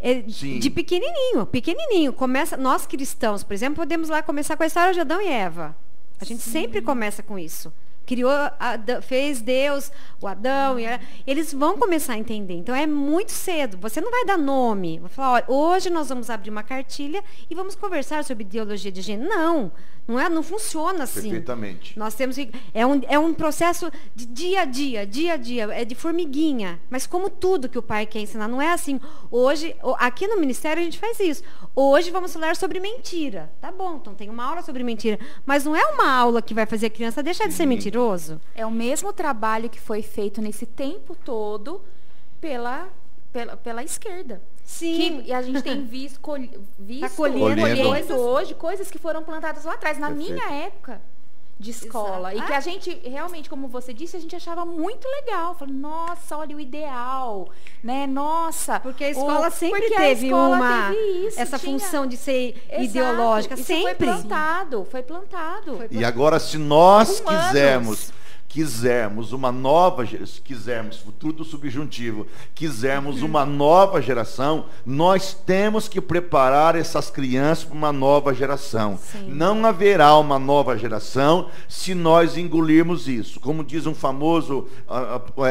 É, Sim. de pequenininho, pequenininho. Começa, nós cristãos, por exemplo, podemos lá começar com a história de Adão e Eva. A gente sempre começa com isso. Criou, fez Deus, o Adão, e eles vão começar a entender. Então é muito cedo. Você não vai dar nome. Vai falar, olha, hoje nós vamos abrir uma cartilha e vamos conversar sobre ideologia de gênero. Não, não é, não funciona assim. Perfeitamente. Nós temos que. É um, é um processo de dia a dia, dia a dia, é de formiguinha. Mas como tudo que o pai quer ensinar, não é assim. Hoje, aqui no Ministério a gente faz isso. Hoje vamos falar sobre mentira. Tá bom, então tem uma aula sobre mentira. Mas não é uma aula que vai fazer a criança deixar de ser Sim. Mentiroso. É o mesmo trabalho que foi feito nesse tempo todo pela, pela, pela esquerda. Sim. Que, e a gente tem visto, col, visto Tá colhendo Colhendo. colhendo hoje coisas que foram plantadas lá atrás, na Perfeito. minha época de escola. Exato. E que Ah. a gente, realmente, como você disse, a gente achava muito legal. Falando, nossa, olha o ideal, né? Nossa. Porque a o- escola sempre porque a teve escola uma teve isso, essa tinha- função de ser Exato. ideológica Isso Foi sempre. plantado, foi plantado. Foi E agora, se nós Com anos. Quisermos, uma nova, ge- se quisermos, futuro do subjuntivo, quisermos uma nova geração, nós temos que preparar essas crianças para uma nova geração. Sim. Não haverá uma nova geração se nós engolirmos isso. Como diz um famoso,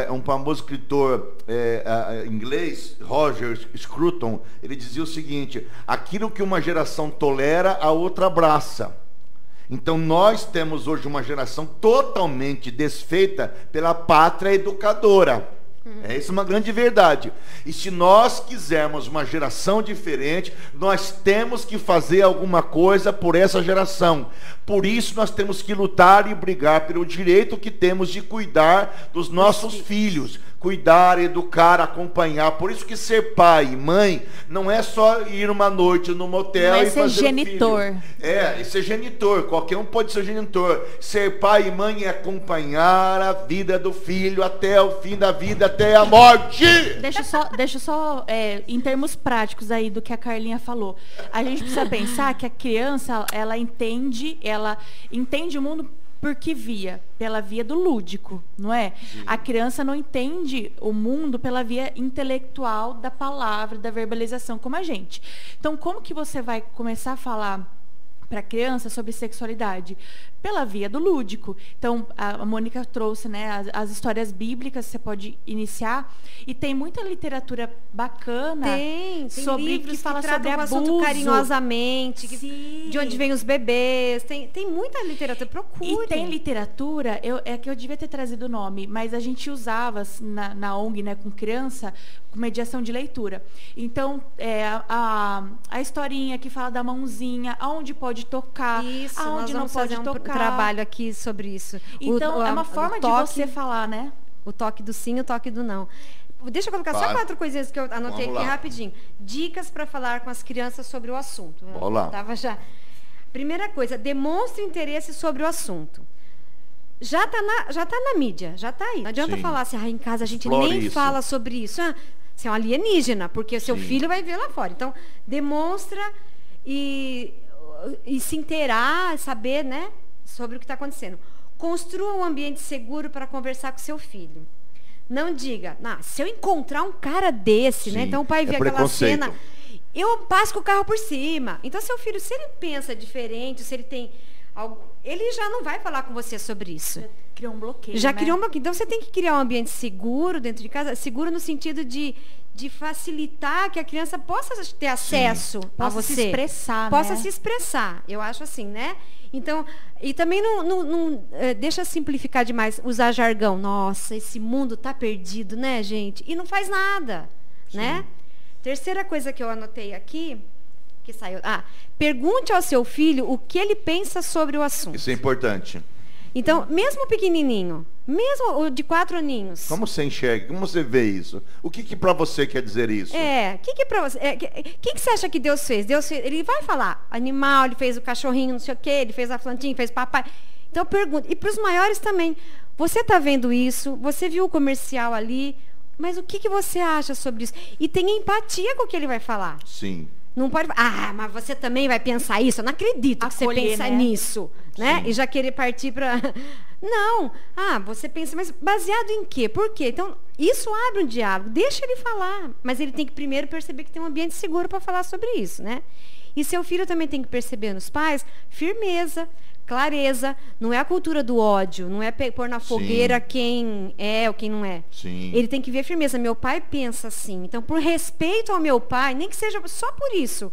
é, um famoso escritor é, inglês, Roger Scruton, ele dizia o seguinte: aquilo que uma geração tolera, a outra abraça. Então nós temos hoje uma geração totalmente desfeita pela pátria educadora. É isso uma grande verdade. E se nós quisermos uma geração diferente, nós temos que fazer alguma coisa por essa geração. Por isso nós temos que lutar e brigar pelo direito que temos de cuidar dos nossos filhos, cuidar, educar, acompanhar. Por isso que ser pai e mãe não é só ir uma noite no motel é e ser fazer o genitor. filho. É, e ser genitor, qualquer um pode ser genitor. Ser pai e mãe é acompanhar a vida do filho até o fim da vida, até a morte. Deixa só, deixa só é, em termos práticos aí do que a Carlinha falou. A gente precisa pensar que a criança, ela entende, ela entende o mundo porque via, pela via do lúdico, não é? A criança não entende o mundo pela via intelectual da palavra, da verbalização, como a gente. Então, como que você vai começar a falar para criança sobre sexualidade? Pela via do lúdico. Então, a Mônica trouxe né, as, as histórias bíblicas, você pode iniciar. E tem muita literatura bacana. Tem, tem sobre- livros que que, fala tratam sobre o assunto abuso. carinhosamente, que- de onde vêm os bebês. Tem, tem muita literatura, procure. E tem literatura, eu, é que eu devia ter trazido o nome, mas a gente usava assim, na, na ONG, né, com criança, com mediação de leitura. Então, é, a, a historinha que fala da mãozinha, aonde pode tocar, Isso, aonde não pode fazer um tocar. trabalho aqui sobre isso. Então, o- é uma forma de toque, você falar, né? O toque do sim e o toque do não. Deixa eu colocar só quatro coisinhas que eu anotei Vamos aqui lá. rapidinho. Dicas para falar com as crianças sobre o assunto. Eu Vamos lá. Tava já. Primeira coisa, demonstre interesse sobre o assunto. Já está na, já tá na mídia, já está aí. Não adianta Sim. falar assim, ah, em casa a gente Explore nem isso. fala sobre isso. Ah, você é um alienígena, porque seu Sim. filho vai ver lá fora. Então, demonstra e, e se inteirar, saber, né, sobre o que está acontecendo. Construa um ambiente seguro para conversar com seu filho. Não diga, "Ah, se eu encontrar um cara desse, né? Sim, Então o pai é vê aquela preconceito. cena, eu passo com o carro por cima. Então seu filho, se ele pensa diferente, se ele tem algo, ele já não vai falar com você sobre isso. Criou um bloqueio. Já né? criou um bloqueio. Então você tem que criar um ambiente seguro dentro de casa, seguro no sentido de, de facilitar que a criança possa ter acesso a Possa você. se expressar, Possa né? se expressar. Eu acho assim, né? Então, e também não, não- não, eh, deixa simplificar demais, usar jargão. Nossa, esse mundo tá perdido, né, gente? E não faz nada, né? Terceira coisa que eu anotei aqui, que saiu. Ah, pergunte ao seu filho o que ele pensa sobre o assunto. Isso é importante. Então, mesmo pequenininho, Mesmo o de quatro aninhos. Como você enxerga? Como você vê isso? O que, que para você quer dizer isso? É, o que que para você, é, que, que, que você acha que Deus fez? Deus fez, ele vai falar, animal, ele fez o cachorrinho, não sei o quê, ele fez a plantinha, fez papai. Então eu pergunto, e para os maiores também, você está vendo isso? Você viu o comercial ali? Mas o que, que você acha sobre isso? E tenha empatia com o que ele vai falar. Sim. Não pode. Ah, mas você também vai pensar isso? Eu não acredito que você Acolher, pensa né? nisso, né? Sim. E já querer partir para. Não. Ah, você pensa, mas baseado em quê? Por quê? Então, isso abre um diálogo. Deixa ele falar. Mas ele tem que primeiro perceber que tem um ambiente seguro para falar sobre isso, né? E seu filho também tem que perceber nos pais firmeza, clareza. Não é a cultura do ódio. Não é pôr na Sim. fogueira quem é ou quem não é. Sim. Ele tem que ver firmeza. Meu pai pensa assim. Então, por respeito ao meu pai, nem que seja só por isso,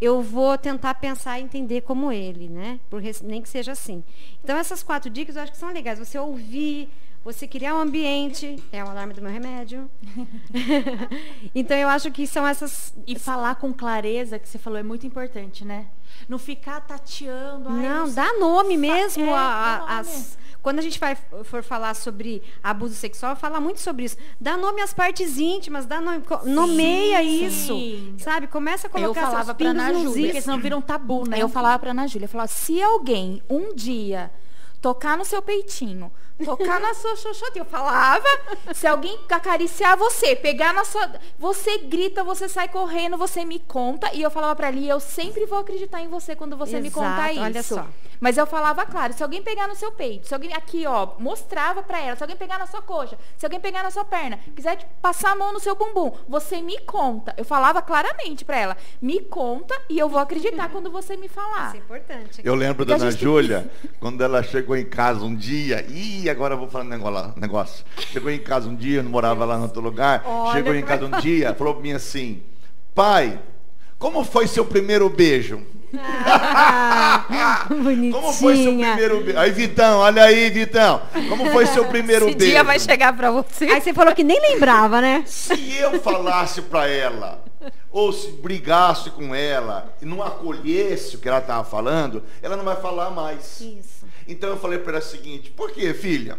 eu vou tentar pensar e entender como ele, né? Por nem que seja assim. Então, essas quatro dicas eu acho que são legais. Você ouvir, você criar um ambiente. É o alarme do meu remédio. então, eu acho que são essas. E falar com clareza, que você falou, é muito importante, né? Não ficar tateando. Não, sei- dá nome mesmo é, a- nome. as. Quando a gente vai for falar sobre abuso sexual, fala muito sobre isso. Dá nome às partes íntimas, dá nome, co- nomeia isso, sim. sabe? Começa a Eu colocar falava seus pra pingos Ana nos Júlia, Porque senão vira um tabu, né? Eu falava pra Ana Júlia, eu falava, se alguém um dia tocar no seu peitinho, tocar na sua xoxota, eu falava, se alguém acariciar você, pegar na sua, você grita, você sai correndo, você me conta, e eu falava pra ela, e eu sempre vou acreditar em você quando você me contar Exato, isso. olha só. Mas eu falava, claro, se alguém pegar no seu peito, se alguém aqui, ó, mostrava pra ela, se alguém pegar na sua coxa, se alguém pegar na sua perna, quiser te passar a mão no seu bumbum, você me conta. Eu falava claramente pra ela, me conta e eu vou acreditar quando você me falar. Isso é importante. Eu lembro da Ana gente- Júlia, quando ela chegou em casa um dia, ih, agora eu vou falar um negócio. Chegou em casa um dia, eu não morava lá no outro lugar, Olha chegou em casa um dia, falou pra mim assim, pai, como foi seu primeiro beijo? Ah, bonitinha. Como foi seu primeiro beijo? Aí, Vitão, olha aí, Vitão. Como foi seu primeiro Esse beijo? dia vai chegar pra você. Aí você falou que nem lembrava, né? Se eu falasse pra ela, ou se brigasse com ela e não acolhesse o que ela estava falando, ela não vai falar mais. Isso. Então eu falei para ela o seguinte, por que, filha?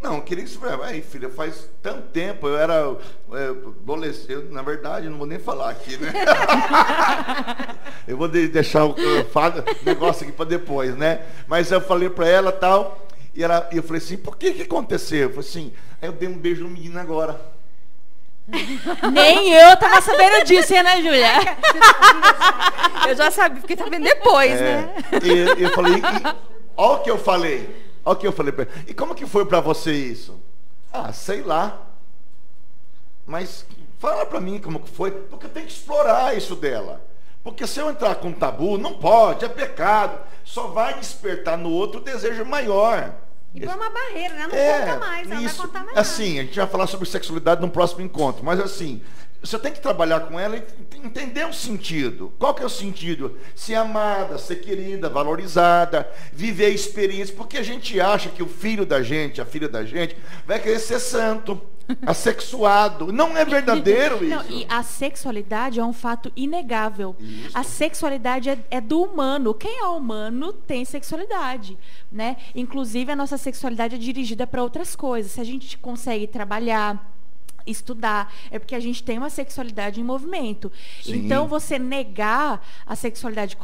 Não, eu queria que você falasse, "Ai, filha, faz tanto tempo, eu era é, adolescente, eu, na verdade, não vou nem falar aqui, né? eu vou de- deixar o negócio aqui para depois, né? Mas eu falei para ela tal, e ela, e eu falei assim, por que que aconteceu? Eu falei assim, aí eu dei um beijo no menino agora. Nem eu tava sabendo disso, hein, né, Júlia? Eu já sabia, porque tá vendo depois, É, né? E eu falei, e, olha o que eu falei. Olha o que eu falei pra ele. E como que foi pra você isso? Ah, sei lá. Mas fala pra mim como que foi, porque eu tenho que explorar isso dela. Porque se eu entrar com tabu, não pode, é pecado. Só vai despertar no outro o desejo maior. E põe uma barreira, né? Não É, conta mais, ela isso, vai contar mais assim, a gente vai falar sobre sexualidade no próximo encontro, mas assim, você tem que trabalhar com ela e entender o sentido. Qual que é o sentido? Ser amada, ser querida, valorizada, viver a experiência, porque a gente acha que o filho da gente, a filha da gente, vai querer ser santo, assexuado. Não é verdadeiro isso. Não, e a sexualidade é um fato inegável. Isso. A sexualidade é, é do humano. Quem é humano tem sexualidade, né? Inclusive a nossa sexualidade é dirigida para outras coisas. Se a gente consegue trabalhar estudar, é porque a gente tem uma sexualidade em movimento. Sim. Então você negar a sexualidade,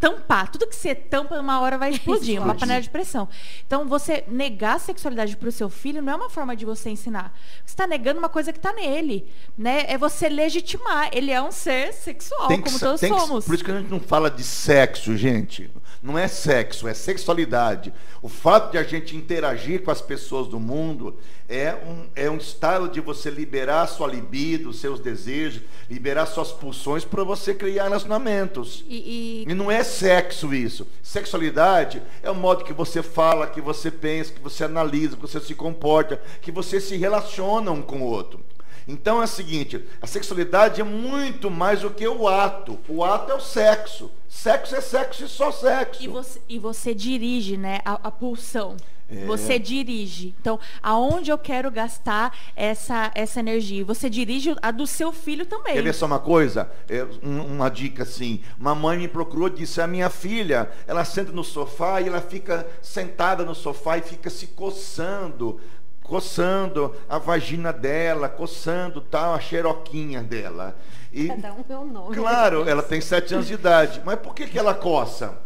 tampar, tudo que você tampa uma hora vai explodir, uma panela de pressão. Então você negar a sexualidade para o seu filho não é uma forma de você ensinar. Você está negando uma coisa que está nele, né? É você legitimar. Ele é um ser sexual, que como todos tem que- somos. por isso que a gente não fala de sexo, gente. Não é sexo, é sexualidade. O fato de a gente interagir com as pessoas do mundo é um, é um estado de você liberar sua libido, seus desejos, liberar suas pulsões para você criar relacionamentos. E, e E não é sexo isso. Sexualidade é o modo que você fala, que você pensa, que você analisa, que você se comporta, que você se relaciona um com o outro. Então é o seguinte, a sexualidade é muito mais do que o ato. O ato é o sexo. Sexo é sexo e só sexo. E você, e você dirige, né, a, a pulsão. É. Você dirige. Então, aonde eu quero gastar essa, essa energia? Você dirige a do seu filho também. Quer ver só uma coisa? É, um- uma dica assim. Uma mãe me procurou e disse: A minha filha, ela senta no sofá e ela fica sentada no sofá e fica se coçando, coçando a vagina dela, coçando tal, a xeroquinha dela. E, Cada um é um nome. claro, ela tem sete anos de idade. Mas por que, que ela coça?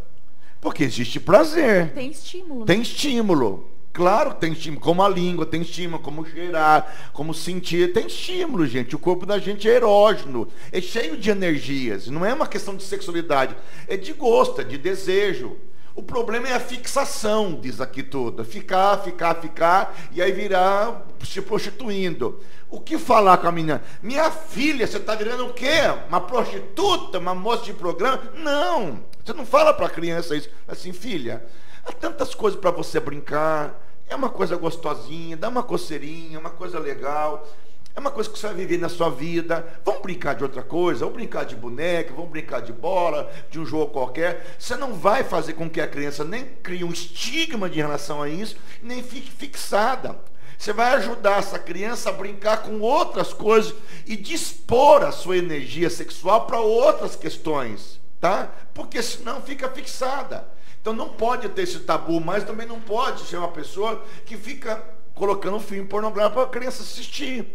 Porque existe prazer. Tem estímulo. né? Tem estímulo. Claro que tem estímulo, como a língua, tem estímulo, como cheirar, como sentir, tem estímulo, gente. O corpo da gente é erógeno, é cheio de energias. Não é uma questão de sexualidade, é de gosto, é de desejo. O problema é a fixação, diz aqui tudo. Ficar, ficar, ficar, e aí virar se prostituindo. O que falar com a menina? Minha filha, você está virando o quê? Uma prostituta, uma moça de programa? Não, você não fala para a criança isso. Assim, filha, há tantas coisas para você brincar. É uma coisa gostosinha, dá uma coceirinha, uma coisa legal. É uma coisa que você vai viver na sua vida. Vamos brincar de outra coisa, vamos brincar de boneca, vamos brincar de bola, de um jogo qualquer. Você não vai fazer com que a criança nem crie um estigma de relação a isso, nem fique fixada. Você vai ajudar essa criança a brincar com outras coisas e dispor a sua energia sexual para outras questões, tá? Porque senão fica fixada. Então não pode ter esse tabu, mas também não pode ser uma pessoa que fica colocando um filme pornográfico para a criança assistir.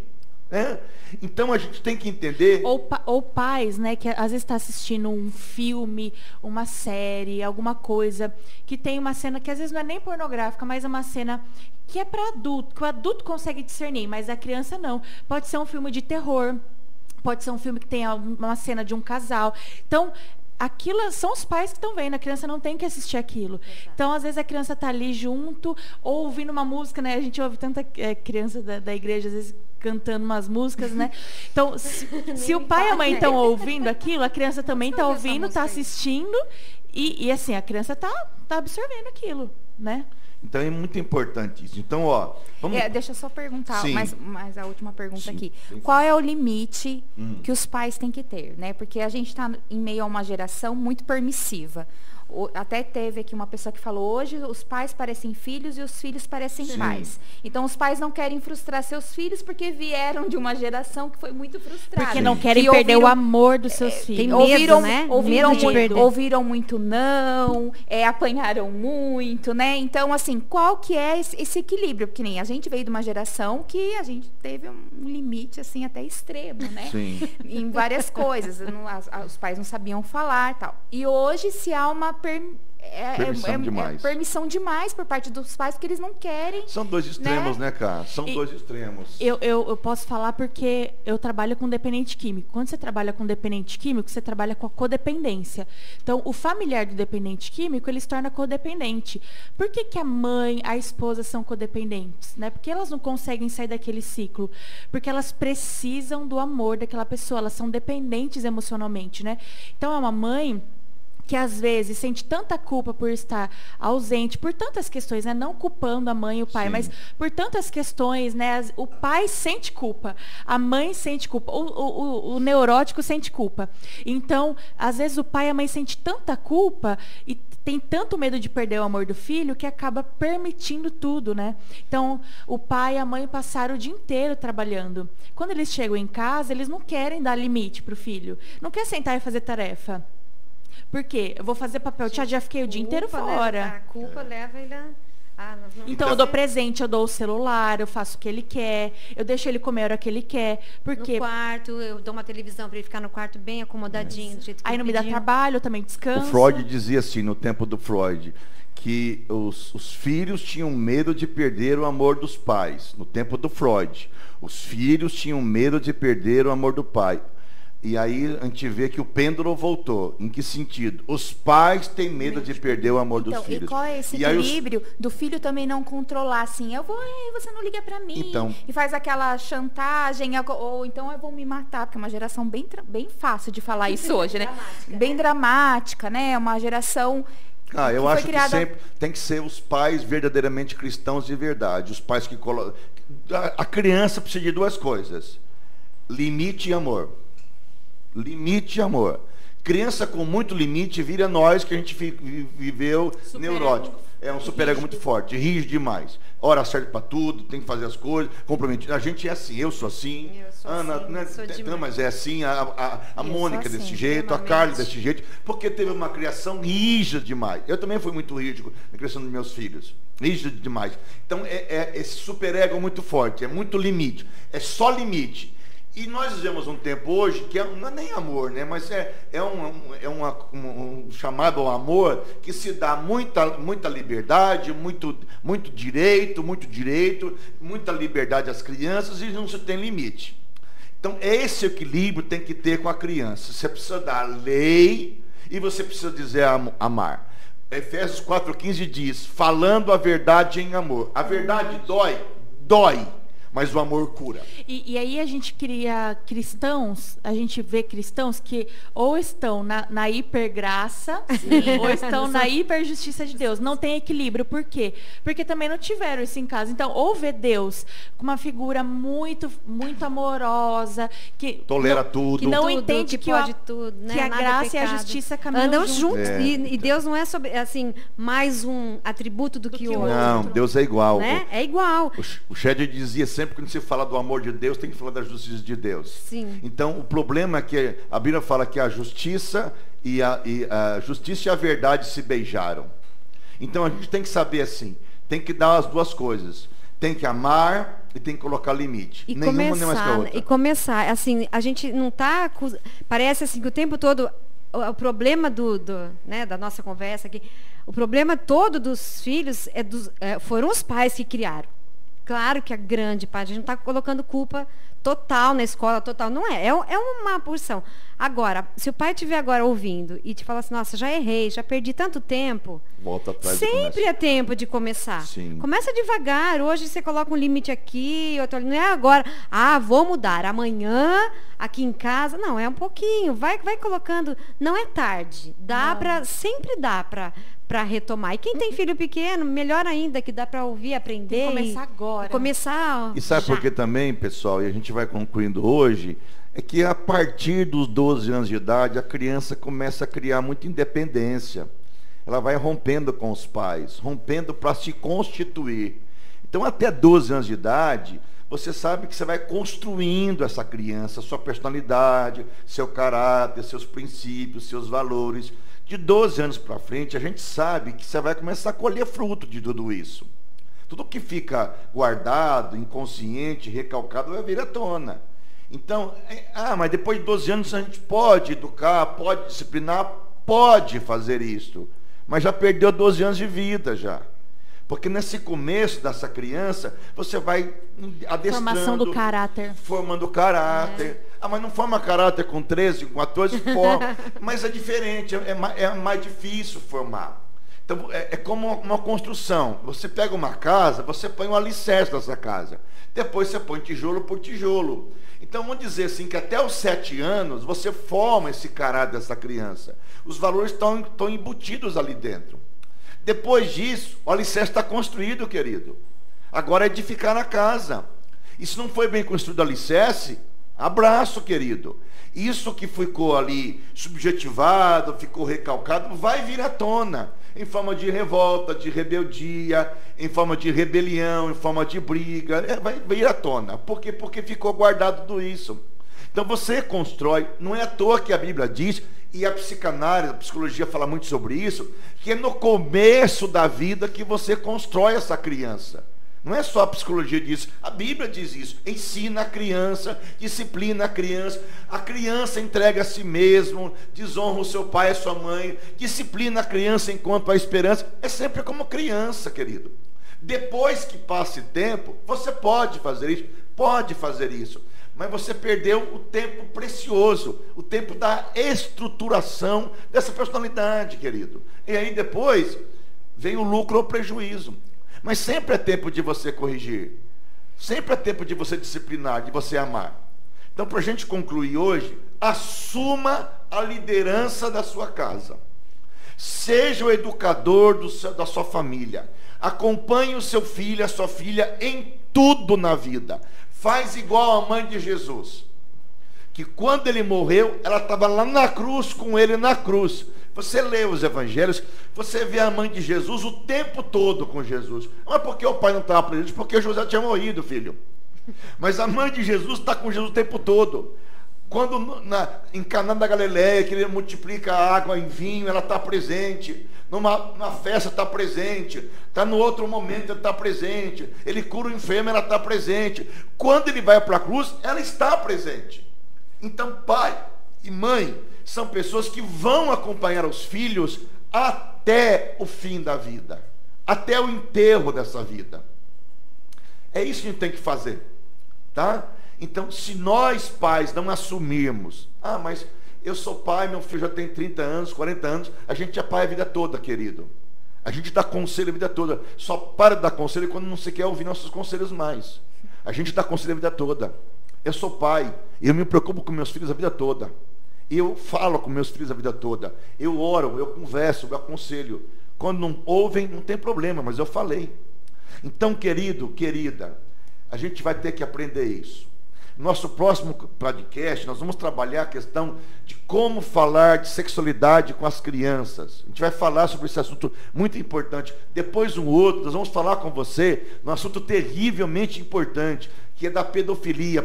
Né? Então a gente tem que entender. Ou, ou pais, né, que às vezes está assistindo um filme, uma série, alguma coisa, que tem uma cena que às vezes não é nem pornográfica, mas é uma cena que é para adulto, que o adulto consegue discernir, mas a criança não. Pode ser um filme de terror, pode ser um filme que tenha uma cena de um casal. Então, aquilo são os pais que estão vendo, a criança não tem que assistir aquilo. Então, às vezes a criança está ali junto, ou ouvindo uma música, né? A gente ouve tanta eh, criança da, da igreja, às vezes cantando umas músicas, né? Então, se, se o pai e a mãe estão ouvindo aquilo, a criança também está ouvindo, está assistindo, e, e, assim, a criança está tá absorvendo aquilo, né? Então é muito importante isso. Então, ó, vamos. É, deixa eu só perguntar, Sim. mais, mais a última pergunta Sim, aqui. Qual é o limite Hum. que os pais têm que ter, né? Porque a gente está em meio a uma geração muito permissiva. O- até teve aqui uma pessoa que falou, hoje os pais parecem filhos e os filhos parecem Sim. pais. Então os pais não querem frustrar seus filhos porque vieram de uma geração que foi muito frustrada. Porque não querem Que perder o ouviram- amor dos seus filhos. tem medo, ouviram, né? ouviram, Medo de muito, ouviram muito não, é, apanharam muito, né? Então, assim, qual que é esse, esse equilíbrio? Porque nem a gente veio de uma geração que a gente teve um limite, assim, até extremo, né? Sim. Em várias coisas. Não- as- as- os pais não sabiam falar tal. E hoje se há uma per- é- é- Permissão é- é demais. permissão demais por parte dos pais, porque eles não querem. São dois extremos, né, cara? São E- dois extremos. Eu, eu, eu posso falar porque eu trabalho com dependente químico. Quando você trabalha com dependente químico, você trabalha com a codependência. Então, o familiar do dependente químico, ele se torna codependente. Por que, que a mãe, a esposa são codependentes? Né? Porque elas não conseguem sair daquele ciclo. Porque elas precisam do amor daquela pessoa. Elas são dependentes emocionalmente, né? Então, é uma mãe que às vezes sente tanta culpa por estar ausente, por tantas questões, né? Não culpando a mãe e o pai, Sim. mas por tantas questões, né? O pai sente culpa, a mãe sente culpa, o, o- o- o neurótico sente culpa. Então, às vezes o pai e a mãe sente tanta culpa e tem tanto medo de perder o amor do filho que acaba permitindo tudo, né? Então, o pai e a mãe passaram o dia inteiro trabalhando. Quando eles chegam em casa, eles não querem dar limite para o filho. Não quer sentar e fazer tarefa. Por quê? Eu vou fazer papel. Tia, já fiquei o dia inteiro Culpa, né? fora. A culpa leva ele a... Ah, Então eu dou presente, eu dou o celular, eu faço o que ele quer, eu deixo ele comer a hora que ele quer. Porque No quarto, eu dou uma televisão para ele ficar no quarto bem acomodadinho, do jeito que aí ele não me dá trabalho, eu também O descanso. Freud dizia assim, no tempo do Freud, que os, os filhos tinham medo de perder o amor dos pais. No tempo do Freud. Os filhos tinham medo de perder o amor do pai. E aí a gente vê que o pêndulo voltou. Em que sentido? Os pais têm medo de perder o amor Então, dos e filhos. qual é esse E aí os- equilíbrio do filho também não controlar assim? Eu vou, "Ei, você não liga pra mim. Então. E faz aquela chantagem, ou então eu vou me matar, porque é uma geração bem, bem fácil de falar isso hoje, né? Dramática, Bem dramática, né? É uma geração. Ah, eu que acho criada- que sempre tem que ser os pais verdadeiramente cristãos de verdade. Os pais que colocam. A a criança precisa de duas coisas: limite e amor. Limite amor. Criança com muito limite vira nós que a gente viveu Super neurótico. É um superego muito forte, rígido demais. Hora certa para tudo, tem que fazer as coisas, comprometido. A gente é assim, eu sou assim. Eu sou Ana, assim, né, sou não, mas é assim, a, a, a Mônica sou desse assim, jeito, a. Carla desse jeito, porque teve uma criação rígida demais. Eu também fui muito rígido na criação dos meus filhos. Rígido demais. Então, é, é esse superego muito forte, é muito limite. É só limite. E nós vivemos um tempo hoje que é, não é nem amor, né? Mas é, é, um, é uma, um, um chamado ao amor que se dá muita, muita liberdade, muito, muito direito, muito direito, muita liberdade às crianças e não se tem limite. Então, esse equilíbrio tem que ter com a criança. Você precisa dar lei e você precisa dizer am- amar. Efésios 4,15 diz: falando a verdade em amor. A verdade dói? Dói. Mas o amor cura. E, e aí a gente cria cristãos, a gente vê cristãos que ou estão na, na hipergraça ou estão na hiperjustiça de Deus. Não tem equilíbrio. Por quê? Porque também não tiveram isso em casa. Então, ou vê Deus com uma figura muito, muito amorosa, que Tolera não, tudo. que não Tudo, entende que, que o a- pode tudo, né? que a Nada é graça e a justiça caminham Andam juntos. juntos. É, e, e então. Deus não é sobre, assim, mais um atributo do, que, o outro. Não, Deus é igual. Né? É igual. O, o Shed dizia sempre que quando se fala do amor de Deus, tem que falar da justiça de Deus. Sim. Então, o problema é que a Bíblia fala que a justiça e a, e a justiça e a verdade se beijaram. Então, a gente tem que saber assim, tem que dar as duas coisas. Tem que amar e tem que colocar limite. E Nenhuma nem mais que a começar, outra. e começar, assim, a gente não tá, acu- parece assim que o tempo todo, o, o problema do, do, né, da nossa conversa aqui, o problema todo dos filhos é dos, é, foram os pais que criaram. Claro que a grande parte, a gente não está colocando culpa total na escola, total, não é, é, é uma porção. Agora, se o pai estiver agora ouvindo e te falar assim, nossa, já errei, já perdi tanto tempo, Volta atrás Sempre é tempo de começar. Sim. Começa devagar. Hoje você coloca um limite aqui, outro ali. Não é agora. Ah, vou mudar. Amanhã, aqui em casa. Não, é um pouquinho. Vai, vai colocando. Não é tarde. Dá para Sempre dá para para retomar. E quem tem filho pequeno, melhor ainda, que dá para ouvir, aprender. Tem que começar agora. e começar. E sabe já. por que também, pessoal, e a gente vai concluindo hoje, é que a partir dos 12 anos de idade, a criança começa a criar muita independência. Ela vai rompendo com os pais, rompendo para se constituir. Então, até 12 anos de idade, você sabe que você vai construindo essa criança, sua personalidade, seu caráter, seus princípios, seus valores. De 12 anos para frente, a gente sabe que você vai começar a colher fruto de tudo isso. Tudo que fica guardado, inconsciente, recalcado, vai vir à tona. Então, é, ah, mas depois de 12 anos a gente pode educar, pode disciplinar, pode fazer isso. Mas já perdeu 12 anos de vida já. Porque nesse começo dessa criança, você vai adestrando. Formação do caráter. Formando caráter. Ah, mas não forma caráter com 13, com 14, forma. mas é diferente, é, ma- é mais difícil formar. Então, é, é como uma, construção. Você pega uma casa, você põe um alicerce nessa casa. Depois você põe tijolo por tijolo. Então, vamos dizer assim, que até os sete anos, você forma esse caráter dessa criança. Os valores estão, estão embutidos ali dentro. Depois disso, o alicerce está construído, querido. Agora é edificar a casa. E se não foi bem construído o alicerce, abraço, querido. Isso que ficou ali subjetivado, ficou recalcado, vai vir à tona. Em forma de revolta, de rebeldia, em forma de rebelião, em forma de briga. É, vai vir à tona. Por quê? Porque ficou guardado tudo isso. Então você constrói, não é à toa que a Bíblia diz, e a psicanálise, a psicologia fala muito sobre isso, que é no começo da vida que você constrói essa criança. Não é só a psicologia diz, a Bíblia diz isso. Ensina a criança, disciplina a criança. A criança entrega a si mesmo, desonra o seu pai e a sua mãe, disciplina a criança enquanto há esperança. É sempre como criança, querido. Depois que passe tempo, você pode fazer isso, pode fazer isso. Mas você perdeu o tempo precioso, o tempo da estruturação dessa personalidade, querido. E aí depois vem o lucro ou o prejuízo. Mas sempre é tempo de você corrigir. Sempre é tempo de você disciplinar, de você amar. Então, para a gente concluir hoje, assuma a liderança da sua casa. Seja o educador do seu- da sua família. Acompanhe o seu filho, a sua filha em tudo na vida. Faz igual a mãe de Jesus. que quando ele morreu, ela estava lá na cruz com ele na cruz. Você lê os evangelhos, você vê a mãe de Jesus o tempo todo com Jesus. Não é porque o pai não estava presente, porque José tinha morrido, filho. Mas a mãe de Jesus está com Jesus o tempo todo. Quando na, em Caná da Galileia, que ele multiplica a água em vinho, ela está presente. Numa, numa festa está presente. Está no outro momento, ele está presente. Ele cura o enfermo, ela está presente. Quando ele vai para a cruz, ela está presente. Então, pai e mãe são pessoas que vão acompanhar os filhos até o fim da vida, até o enterro dessa vida. É isso que a gente tem que fazer, tá? Então, se nós pais não assumirmos, ah, mas eu sou pai, meu filho já tem 30 anos, 40 anos, a gente é pai a vida toda, querido. A gente dá conselho a vida toda. Só para de dar conselho quando não se quer ouvir nossos conselhos mais. A gente dá conselho a vida toda. Eu sou pai, e eu me preocupo com meus filhos a vida toda. Eu falo com meus filhos a vida toda. Eu oro, eu converso, eu aconselho. Quando não ouvem, não tem problema, mas eu falei. Então, querido, querida, a gente vai ter que aprender isso. Nosso próximo podcast, nós vamos trabalhar a questão de como falar de sexualidade com as crianças. A gente vai falar sobre esse assunto muito importante. Depois um outro, nós vamos falar com você num assunto terrivelmente importante, que é da pedofilia,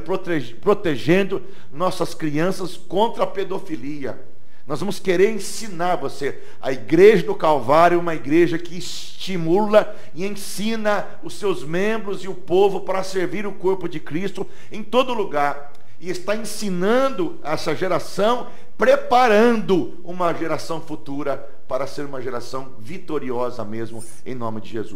protegendo nossas crianças contra a pedofilia. Nós vamos querer ensinar você. A igreja do Calvário é uma igreja que estimula e ensina os seus membros e o povo para servir o corpo de Cristo em todo lugar. E está ensinando essa geração, preparando uma geração futura para ser uma geração vitoriosa mesmo, em nome de Jesus.